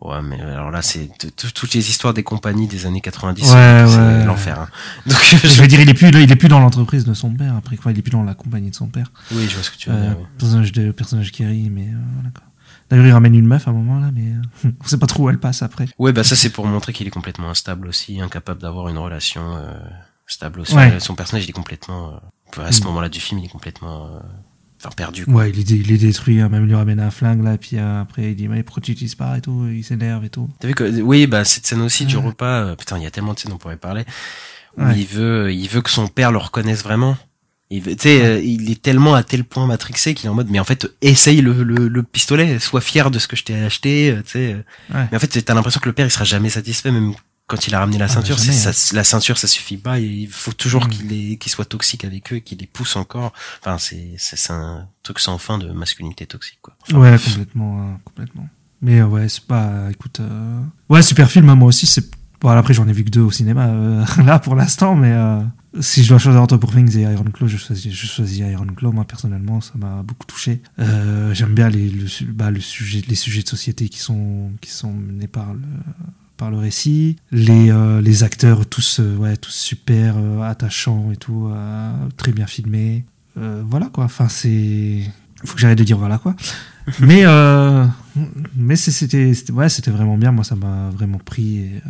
Ouais, mais alors là, c'est toutes les histoires des compagnies des années 90, Ouais, c'est ouais. l'enfer. hein. Donc, Je veux dire, il est plus, il est plus dans l'entreprise de son père. Après, quoi, il est plus dans la compagnie de son père. oui, je vois ce que tu veux Euh, dire. ouais. personnage de personnage Kerry, mais euh, voilà quoi. D'ailleurs, il ramène une meuf à un moment là, mais euh, on sait pas trop où elle passe après. Ouais, bah ça c'est pour montrer qu'il est complètement instable aussi, incapable d'avoir une relation euh, stable aussi. Ouais. Son personnage, il est complètement, euh, à ce Mm. moment-là du film, il est complètement, euh, enfin perdu. Quoi. Ouais, il est, dé- il est détruit. hein, Même il lui ramène un flingue là, puis euh, après il dit mais pourquoi tu l'utilises pas et tout. Il s'énerve et tout. T'as vu que oui, bah cette scène aussi du repas, euh, putain, il y a tellement de scènes on pourrait parler. Où Ouais. il veut, il veut que son père le reconnaisse vraiment. Il veut- tu sais, euh, il est tellement à tel point matrixé qu'il est en mode, mais en fait, essaye le, le, le pistolet, sois fier de ce que je t'ai acheté, euh, tu sais. Ouais. Mais en fait, t'as l'impression que le père, il sera jamais satisfait, même quand il a ramené la Ah, ceinture. jamais, ça, la ceinture, ça suffit pas. Il faut toujours Mm. qu'il soit toxique avec eux, qu'il les pousse encore. Enfin, c'est, un truc sans fin de masculinité toxique, quoi. Enfin, Ouais, complètement, hein, complètement. Mais euh, ouais, c'est pas. Écoute, euh, ouais, super film. hein, Moi aussi, c'est. Bon, après, j'en ai vu que deux au cinéma euh, là pour l'instant, mais si je dois choisir entre Poor Things et Iron Claw, je choisis, je choisis Iron Claw. Moi, personnellement, ça m'a beaucoup touché. Euh, J'aime bien les, le, bah, le sujet, les sujets de société qui sont qui sont menés par le par le récit, les euh, les acteurs tous euh, ouais tous super euh, attachants et tout, très bien filmés. Voilà quoi. Enfin, c'est faut que j'arrête de dire voilà quoi. mais mais c'était ouais vraiment bien. Moi, ça m'a vraiment pris. Et,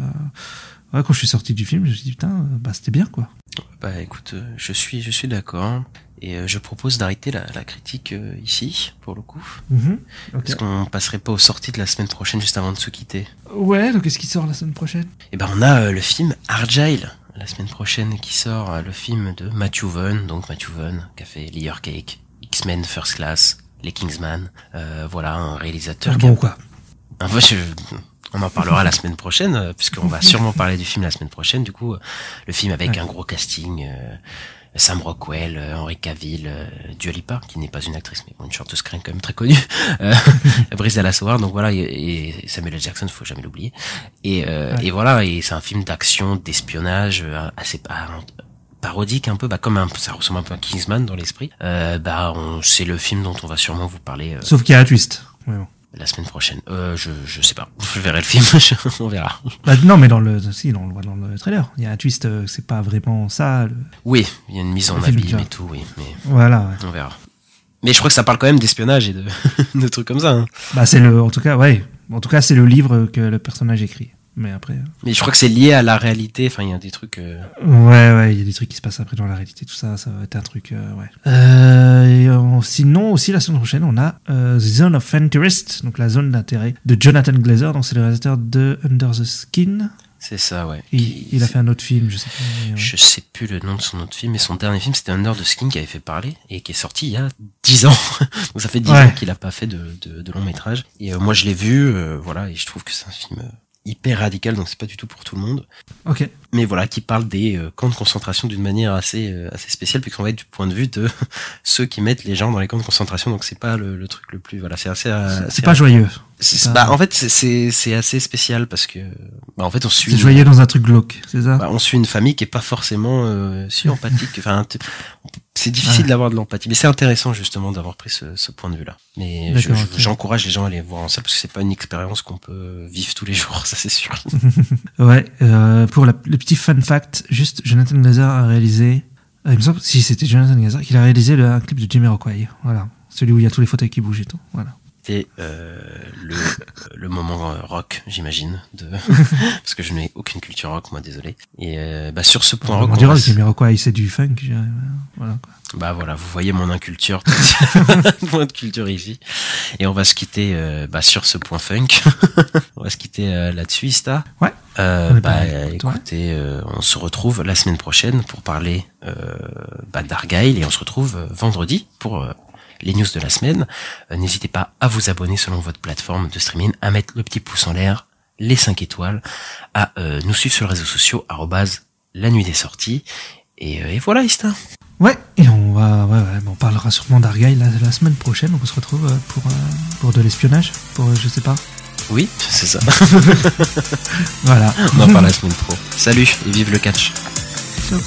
ouais, quand je suis sorti du film, je me suis dit putain, bah c'était bien quoi. Bah écoute, je suis, je suis d'accord. Et euh, je propose d'arrêter la, la critique euh, ici, pour le coup. Est-ce qu'on passerait pas aux sorties de la semaine prochaine juste avant de se quitter Ouais, donc qu'est-ce qui sort la semaine prochaine? Eh ben on a euh, le film Argyle la semaine prochaine qui sort, euh, le film de Matthew Vaughn, donc Matthew Vaughn qui a fait Layer Cake, X-Men First Class, Les Kingsman. Euh, voilà un réalisateur. Ah qui a- bon quoi. Ah, moi, je- On en parlera la semaine prochaine, puisqu'on va sûrement parler du film la semaine prochaine. Du coup, le film avec Ouais. un gros casting, euh, Sam Rockwell, euh, Henry Cavill, euh, Dua Lipa, qui n'est pas une actrice, mais bon, une chanteuse crème quand même très connue, euh, Brice Howard, donc voilà, et, et Samuel L. Jackson, faut jamais l'oublier. Et, euh, Ouais. et voilà, et c'est un film d'action, d'espionnage, assez pa- parodique un peu, bah comme un, ça ressemble un peu à Kingsman dans l'esprit. Euh, bah, on, c'est le film dont on va sûrement vous parler. euh, Sauf qu'il y a un twist. Bon. La semaine prochaine. Euh, je, je sais pas. Je verrai le film. on verra. Bah, non, mais dans le, si, on le voit dans le trailer. Il y a un twist, euh, c'est pas vraiment ça. le- Oui, il y a une mise en abîme et tout, oui, mais Voilà. ouais. on verra. Mais je crois que ça parle quand même d'espionnage et de, de trucs comme ça. hein. Bah, c'est le, en tout cas, ouais. En tout cas, c'est le livre que le personnage écrit. Mais après. euh, Mais je crois que c'est lié à la réalité. Enfin, il y a des trucs. euh, Ouais, ouais, il y a des trucs qui se passent après dans la réalité, tout ça, ça va être un truc, euh, ouais. Euh, et, euh, sinon, aussi, la semaine prochaine, on a euh, The Zone of Interest, donc la zone d'intérêt de Jonathan Glazer, donc c'est le réalisateur de Under the Skin. C'est ça, ouais. Et Qui- il a fait un autre film, je sais ouais. Je sais plus le nom de son autre film, mais son dernier film c'était Under the Skin qui avait fait parler et qui est sorti il y a 10 ans. Donc ça fait 10 Ouais. ans qu'il a pas fait de, de, de long métrage. Et euh, moi je l'ai vu, euh, voilà, et je trouve que c'est un film euh, hyper radical, donc c'est pas du tout pour tout le monde. Ok. Mais voilà, qui parle des euh, camps de concentration d'une manière assez euh, assez spéciale, puisqu'on va être du point de vue de ceux qui mettent les gens dans les camps de concentration. Donc c'est pas le, le truc le plus voilà, c'est assez. euh, C'est- pas joyeux. bah, en fait, c'est- assez spécial parce que bah, en fait on suit. C'est joyeux dans un truc glauque, c'est ça? Bah, on suit une famille qui est pas forcément euh, si empathique. Enfin, c'est difficile d'avoir de l'empathie, mais c'est intéressant justement d'avoir pris ce, ce point de vue-là. Mais je- je- j'encourage les gens à aller voir en salle parce que c'est pas une expérience qu'on peut vivre tous les jours, ça c'est sûr. Ouais, euh, pour la- le petit fun fact, juste Jonathan Glazer a réalisé, euh, il me semble, si c'était Jonathan Glazer, qu'il a réalisé le, un clip de Jamiroquai, voilà. Celui où il y a tous les fauteuils qui bougent et tout, voilà. C'était euh, le, le moment euh, rock, j'imagine, de parce que je n'ai aucune culture rock, moi, désolé. Et euh, bah, sur ce point rock, On dirait que c'est du funk. Voilà, quoi. Bah voilà, vous voyez mon inculture, point de culture ici. Et on va se quitter euh, bah, sur ce point funk. on va se quitter euh, là-dessus, Ista. Ouais. Euh, bah, écoutez, euh, on se retrouve la semaine prochaine pour parler euh, bah, d'Argyle et on se retrouve vendredi pour euh, les news de la semaine. Euh, N'hésitez pas à vous abonner selon votre plateforme de streaming, à mettre le petit pouce en l'air, les 5 étoiles, à euh, nous suivre sur les réseaux sociaux, arrobase la nuit des sorties. Et, euh, et voilà, Ista. Ouais, et on va, ouais, ouais, on parlera sûrement d'Argyle la, la semaine prochaine. Donc on se retrouve pour, pour de l'espionnage, pour, je sais pas. Oui, c'est ça. Voilà. On en parle la semaine pro. Salut et vive le catch. Ciao.